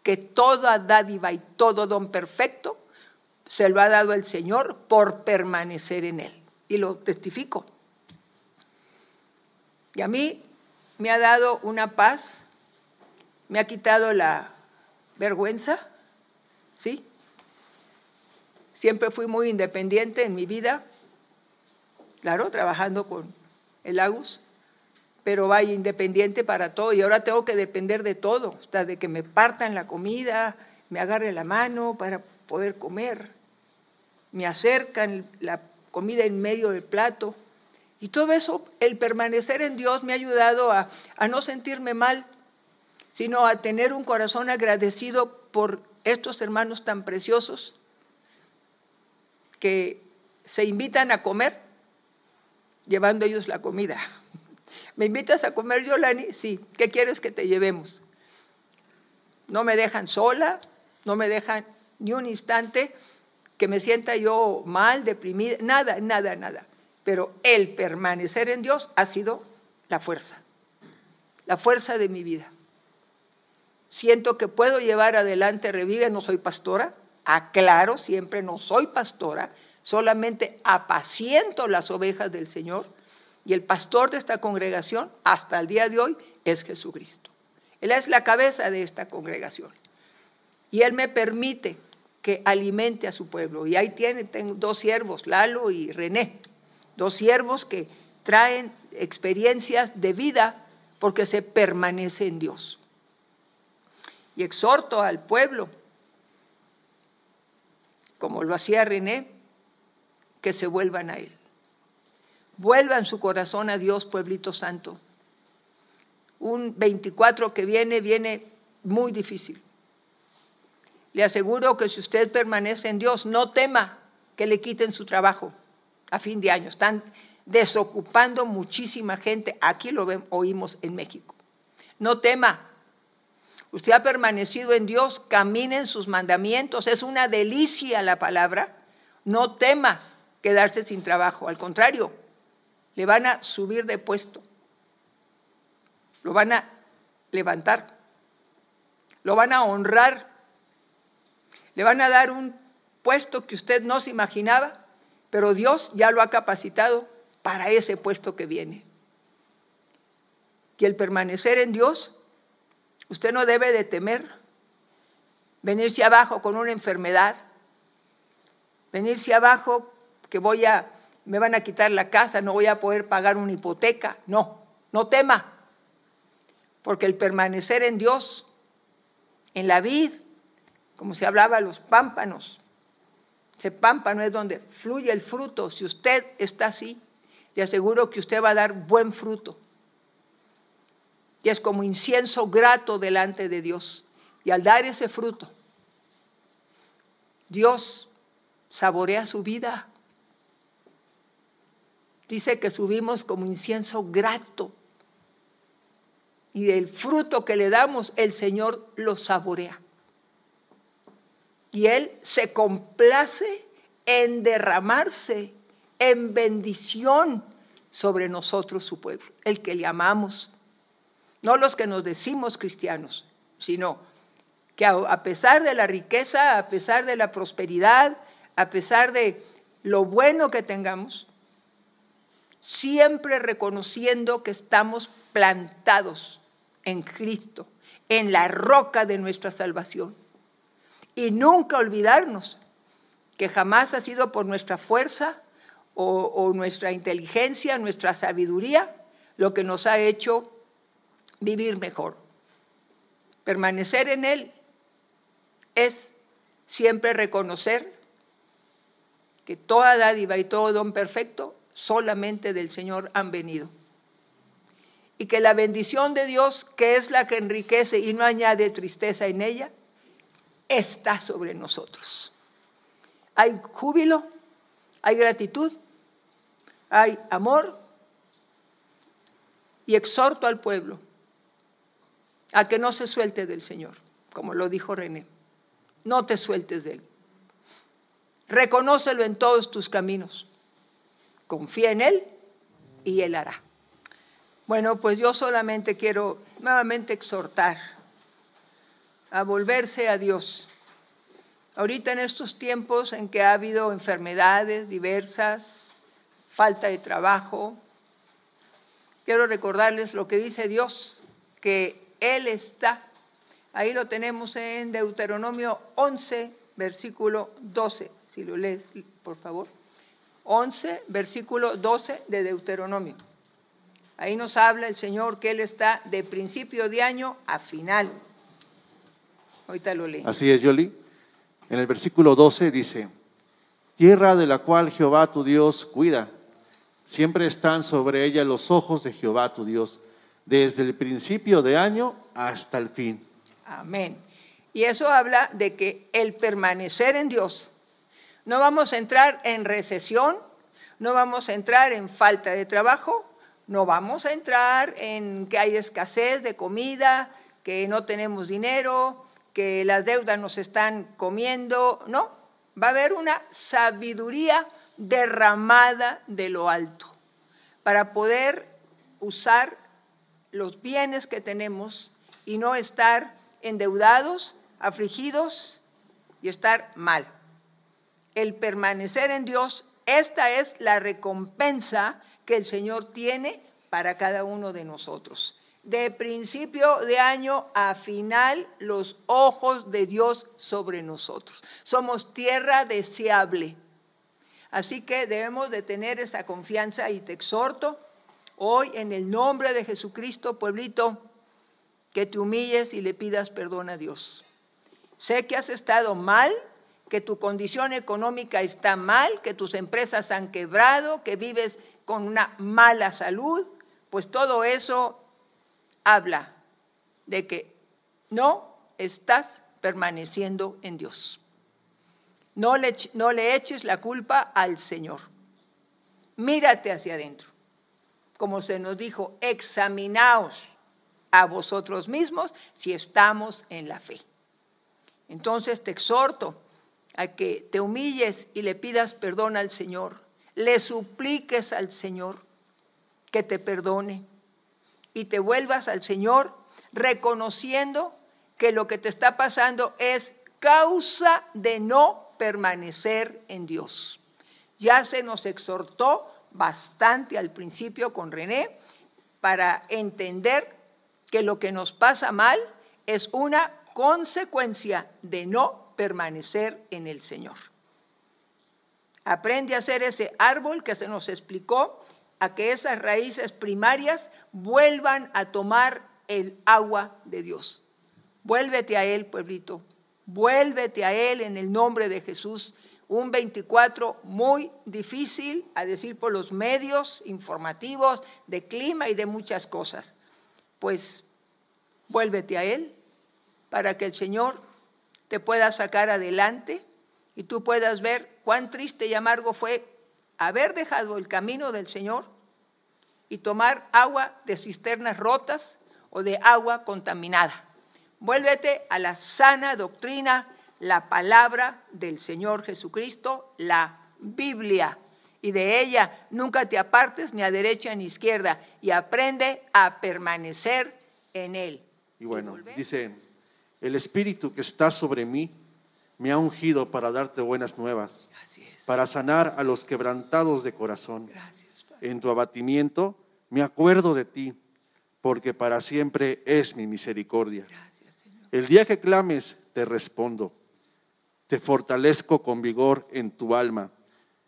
que toda dádiva y todo don perfecto se lo ha dado el Señor por permanecer en él. Y lo testifico. Y a mí me ha dado una paz, me ha quitado la vergüenza, ¿sí? Siempre fui muy independiente en mi vida, claro, trabajando con el Agus, pero vaya independiente para todo y ahora tengo que depender de todo, hasta de que me partan la comida, me agarre la mano para poder comer, me acercan la comida en medio del plato. Y todo eso, el permanecer en Dios me ha ayudado a, a no sentirme mal, sino a tener un corazón agradecido por estos hermanos tan preciosos que se invitan a comer llevando ellos la comida. ¿Me invitas a comer, Yolani? Sí. ¿Qué quieres que te llevemos? No me dejan sola, no me dejan ni un instante que me sienta yo mal, deprimida, nada, nada, nada. Pero el permanecer en Dios ha sido la fuerza, la fuerza de mi vida. Siento que puedo llevar adelante Revive, no soy pastora, aclaro, siempre no soy pastora, solamente apaciento las ovejas del Señor y el pastor de esta congregación hasta el día de hoy es Jesucristo. Él es la cabeza de esta congregación. Y Él me permite que alimente a su pueblo. Y ahí tiene, tengo dos siervos, Lalo y René, dos siervos que traen experiencias de vida porque se permanece en Dios. Y exhorto al pueblo, como lo hacía René, que se vuelvan a Él. Vuelvan su corazón a Dios, pueblito santo. Un 24 que viene, viene muy difícil. Le aseguro que si usted permanece en Dios, no tema que le quiten su trabajo a fin de año. Están desocupando muchísima gente. Aquí lo oímos en México. No tema. Usted ha permanecido en Dios, camine en sus mandamientos. Es una delicia la palabra. No tema quedarse sin trabajo. Al contrario, le van a subir de puesto. Lo van a levantar. Lo van a honrar. Le van a dar un puesto que usted no se imaginaba, pero Dios ya lo ha capacitado para ese puesto que viene. Y el permanecer en Dios, usted no debe de temer venirse abajo con una enfermedad, venirse abajo que voy a, me van a quitar la casa, no voy a poder pagar una hipoteca. No, no tema, porque el permanecer en Dios, en la vid, como se hablaba, los pámpanos, ese pámpano es donde fluye el fruto. Si usted está así, le aseguro que usted va a dar buen fruto. Y es como incienso grato delante de Dios. Y al dar ese fruto, Dios saborea su vida. Dice que subimos como incienso grato. Y del fruto que le damos, el Señor lo saborea. Y Él se complace en derramarse en bendición sobre nosotros, su pueblo, el que le amamos. No los que nos decimos cristianos, sino que a pesar de la riqueza, a pesar de la prosperidad, a pesar de lo bueno que tengamos, siempre reconociendo que estamos plantados en Cristo, en la roca de nuestra salvación. Y nunca olvidarnos que jamás ha sido por nuestra fuerza, o, nuestra inteligencia, nuestra sabiduría, lo que nos ha hecho vivir mejor. Permanecer en Él es siempre reconocer que toda dádiva y todo don perfecto solamente del Señor han venido. Y que la bendición de Dios, que es la que enriquece y no añade tristeza en ella, está sobre nosotros. Hay júbilo, hay gratitud, hay amor y exhorto al pueblo a que no se suelte del Señor, como lo dijo René. No te sueltes de Él. Reconócelo en todos tus caminos. Confía en Él y Él hará. Bueno, pues yo solamente quiero nuevamente exhortar a volverse a Dios Ahorita en estos tiempos en que ha habido enfermedades diversas, falta de trabajo, quiero recordarles lo que dice Dios, que Él está. Ahí lo tenemos en Deuteronomio 11, versículo 12, si lo lees, por favor. 11, versículo 12 de Deuteronomio. Ahí nos habla el Señor que Él está de principio de año a final. Ahorita lo leemos. Así es, Yoli. En el versículo 12 dice, tierra de la cual Jehová tu Dios cuida, siempre están sobre ella los ojos de Jehová tu Dios, desde el principio de año hasta el fin. Amén. Y eso habla de que el permanecer en Dios, no vamos a entrar en recesión, no vamos a entrar en falta de trabajo, no vamos a entrar en que hay escasez de comida, que no tenemos dinero, que las deudas nos están comiendo, no, va a haber una sabiduría derramada de lo alto para poder usar los bienes que tenemos y no estar endeudados, afligidos y estar mal. El permanecer en Dios, esta es la recompensa que el Señor tiene para cada uno de nosotros. De principio de año a final, los ojos de Dios sobre nosotros. Somos tierra deseable. Así que debemos de tener esa confianza y te exhorto hoy en el nombre de Jesucristo, pueblito, que te humilles y le pidas perdón a Dios. Sé que has estado mal, que tu condición económica está mal, que tus empresas han quebrado, que vives con una mala salud, pues todo eso habla de que no estás permaneciendo en Dios. No le, no le eches la culpa al Señor. Mírate hacia adentro. Como se nos dijo, examinaos a vosotros mismos si estamos en la fe. Entonces te exhorto a que te humilles y le pidas perdón al Señor, le supliques al Señor que te perdone y te vuelvas al Señor reconociendo que lo que te está pasando es causa de no permanecer en Dios. Ya se nos exhortó bastante al principio con René para entender que lo que nos pasa mal es una consecuencia de no permanecer en el Señor. Aprende a ser ese árbol que se nos explicó, a que esas raíces primarias vuelvan a tomar el agua de Dios. Vuélvete a Él, pueblito. Vuélvete a Él en el nombre de Jesús. Un 24 muy difícil, a decir por los medios informativos, de clima y de muchas cosas pues vuélvete a Él para que el Señor te pueda sacar adelante y tú puedas ver cuán triste y amargo fue haber dejado el camino del Señor y tomar agua de cisternas rotas o de agua contaminada. Vuélvete a la sana doctrina, la palabra del Señor Jesucristo, la Biblia y de ella nunca te apartes ni a derecha ni a izquierda y aprende a permanecer en él. Y bueno, dice, el Espíritu que está sobre mí me ha ungido para darte buenas nuevas, para sanar a los quebrantados de corazón. en tu abatimiento me acuerdo de ti, porque para siempre es mi misericordia. el día que clames, te respondo. Te fortalezco con vigor en tu alma.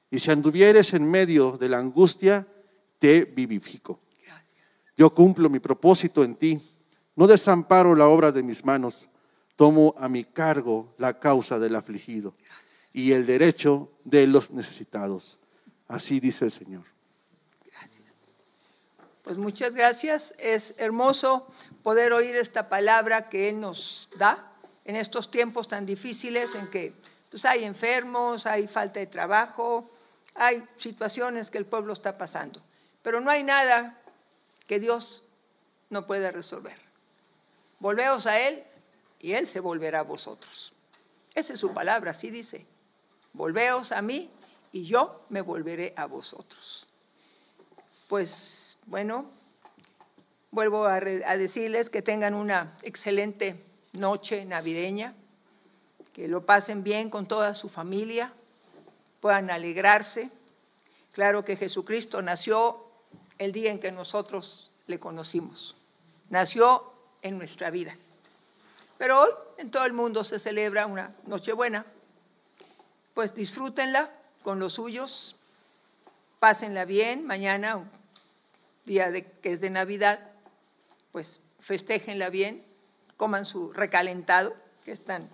Y si anduvieres en medio de la angustia, te vivifico. Yo cumplo mi propósito en ti, no desamparo la obra de mis manos, tomo a mi cargo la causa del afligido y el derecho de los necesitados. Así dice el Señor. Pues muchas gracias. Es hermoso poder oír esta palabra que Él nos da en estos tiempos tan difíciles en que pues, hay enfermos, hay falta de trabajo, hay situaciones que el pueblo está pasando, pero no hay nada que Dios no pueda resolver. Volveos a Él y Él se volverá a vosotros. Esa es su palabra, así dice. Volveos a mí y yo me volveré a vosotros. Pues bueno, vuelvo a, decirles que tengan una excelente noche navideña, que lo pasen bien con toda su familia puedan alegrarse. Claro que Jesucristo nació el día en que nosotros le conocimos. Nació en nuestra vida. Pero hoy en todo el mundo se celebra una Nochebuena. Pues disfrútenla con los suyos, pásenla bien. Mañana, día que es de Navidad, pues festéjenla bien, coman su recalentado, que es tan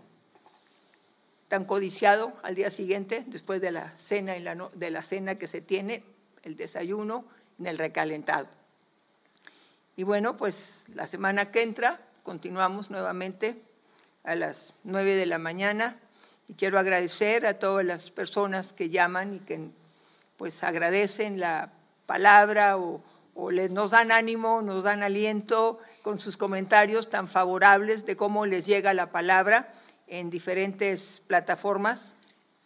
codiciado al día siguiente, después de la cena, y la de la cena que se tiene, el desayuno en el recalentado. Y bueno, pues la semana que entra continuamos nuevamente a las nueve de la mañana y quiero agradecer a todas las personas que llaman y que pues agradecen la palabra o, o les, nos dan ánimo, nos dan aliento con sus comentarios tan favorables de cómo les llega la palabra en diferentes plataformas,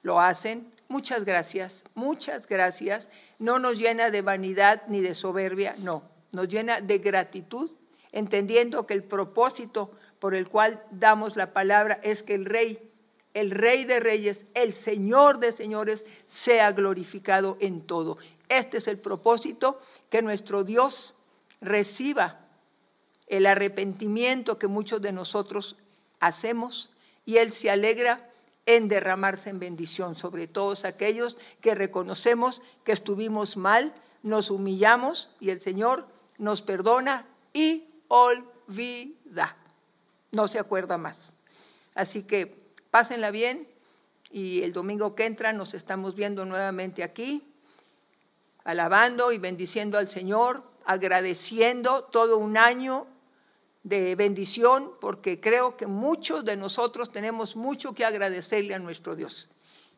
lo hacen. Muchas gracias, muchas gracias. No nos llena de vanidad ni de soberbia, no, nos llena de gratitud, entendiendo que el propósito por el cual damos la palabra es que el rey el Rey de Reyes, el Señor de Señores, sea glorificado en todo. Este es el propósito, que nuestro Dios reciba el arrepentimiento que muchos de nosotros hacemos y Él se alegra en derramarse en bendición sobre todos aquellos que reconocemos que estuvimos mal, nos humillamos y el Señor nos perdona y olvida. No se acuerda más. Así que pásenla bien y el domingo que entra nos estamos viendo nuevamente aquí, alabando y bendiciendo al Señor, agradeciendo todo un año de bendición, porque creo que muchos de nosotros tenemos mucho que agradecerle a nuestro Dios.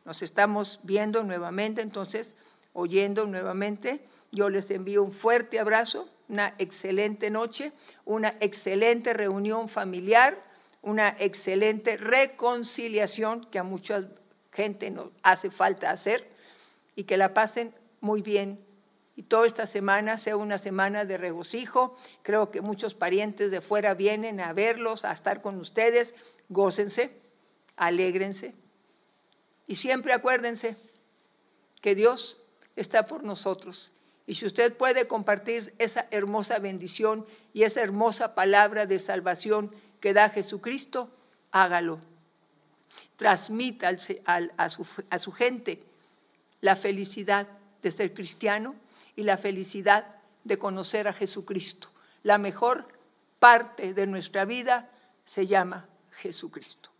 Nos estamos viendo nuevamente, entonces, oyendo nuevamente. Yo les envío un fuerte abrazo, una excelente noche, una excelente reunión familiar, una excelente reconciliación que a mucha gente nos hace falta hacer y que la pasen muy bien y toda esta semana sea una semana de regocijo. Creo que muchos parientes de fuera vienen a verlos, a estar con ustedes. Gócense, alégrense. Y siempre acuérdense que Dios está por nosotros. Y si usted puede compartir esa hermosa bendición y esa hermosa palabra de salvación que da Jesucristo, hágalo. Transmita a, su, a su gente la felicidad de ser cristiano y la felicidad de conocer a Jesucristo. La mejor parte de nuestra vida se llama Jesucristo.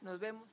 Nos vemos.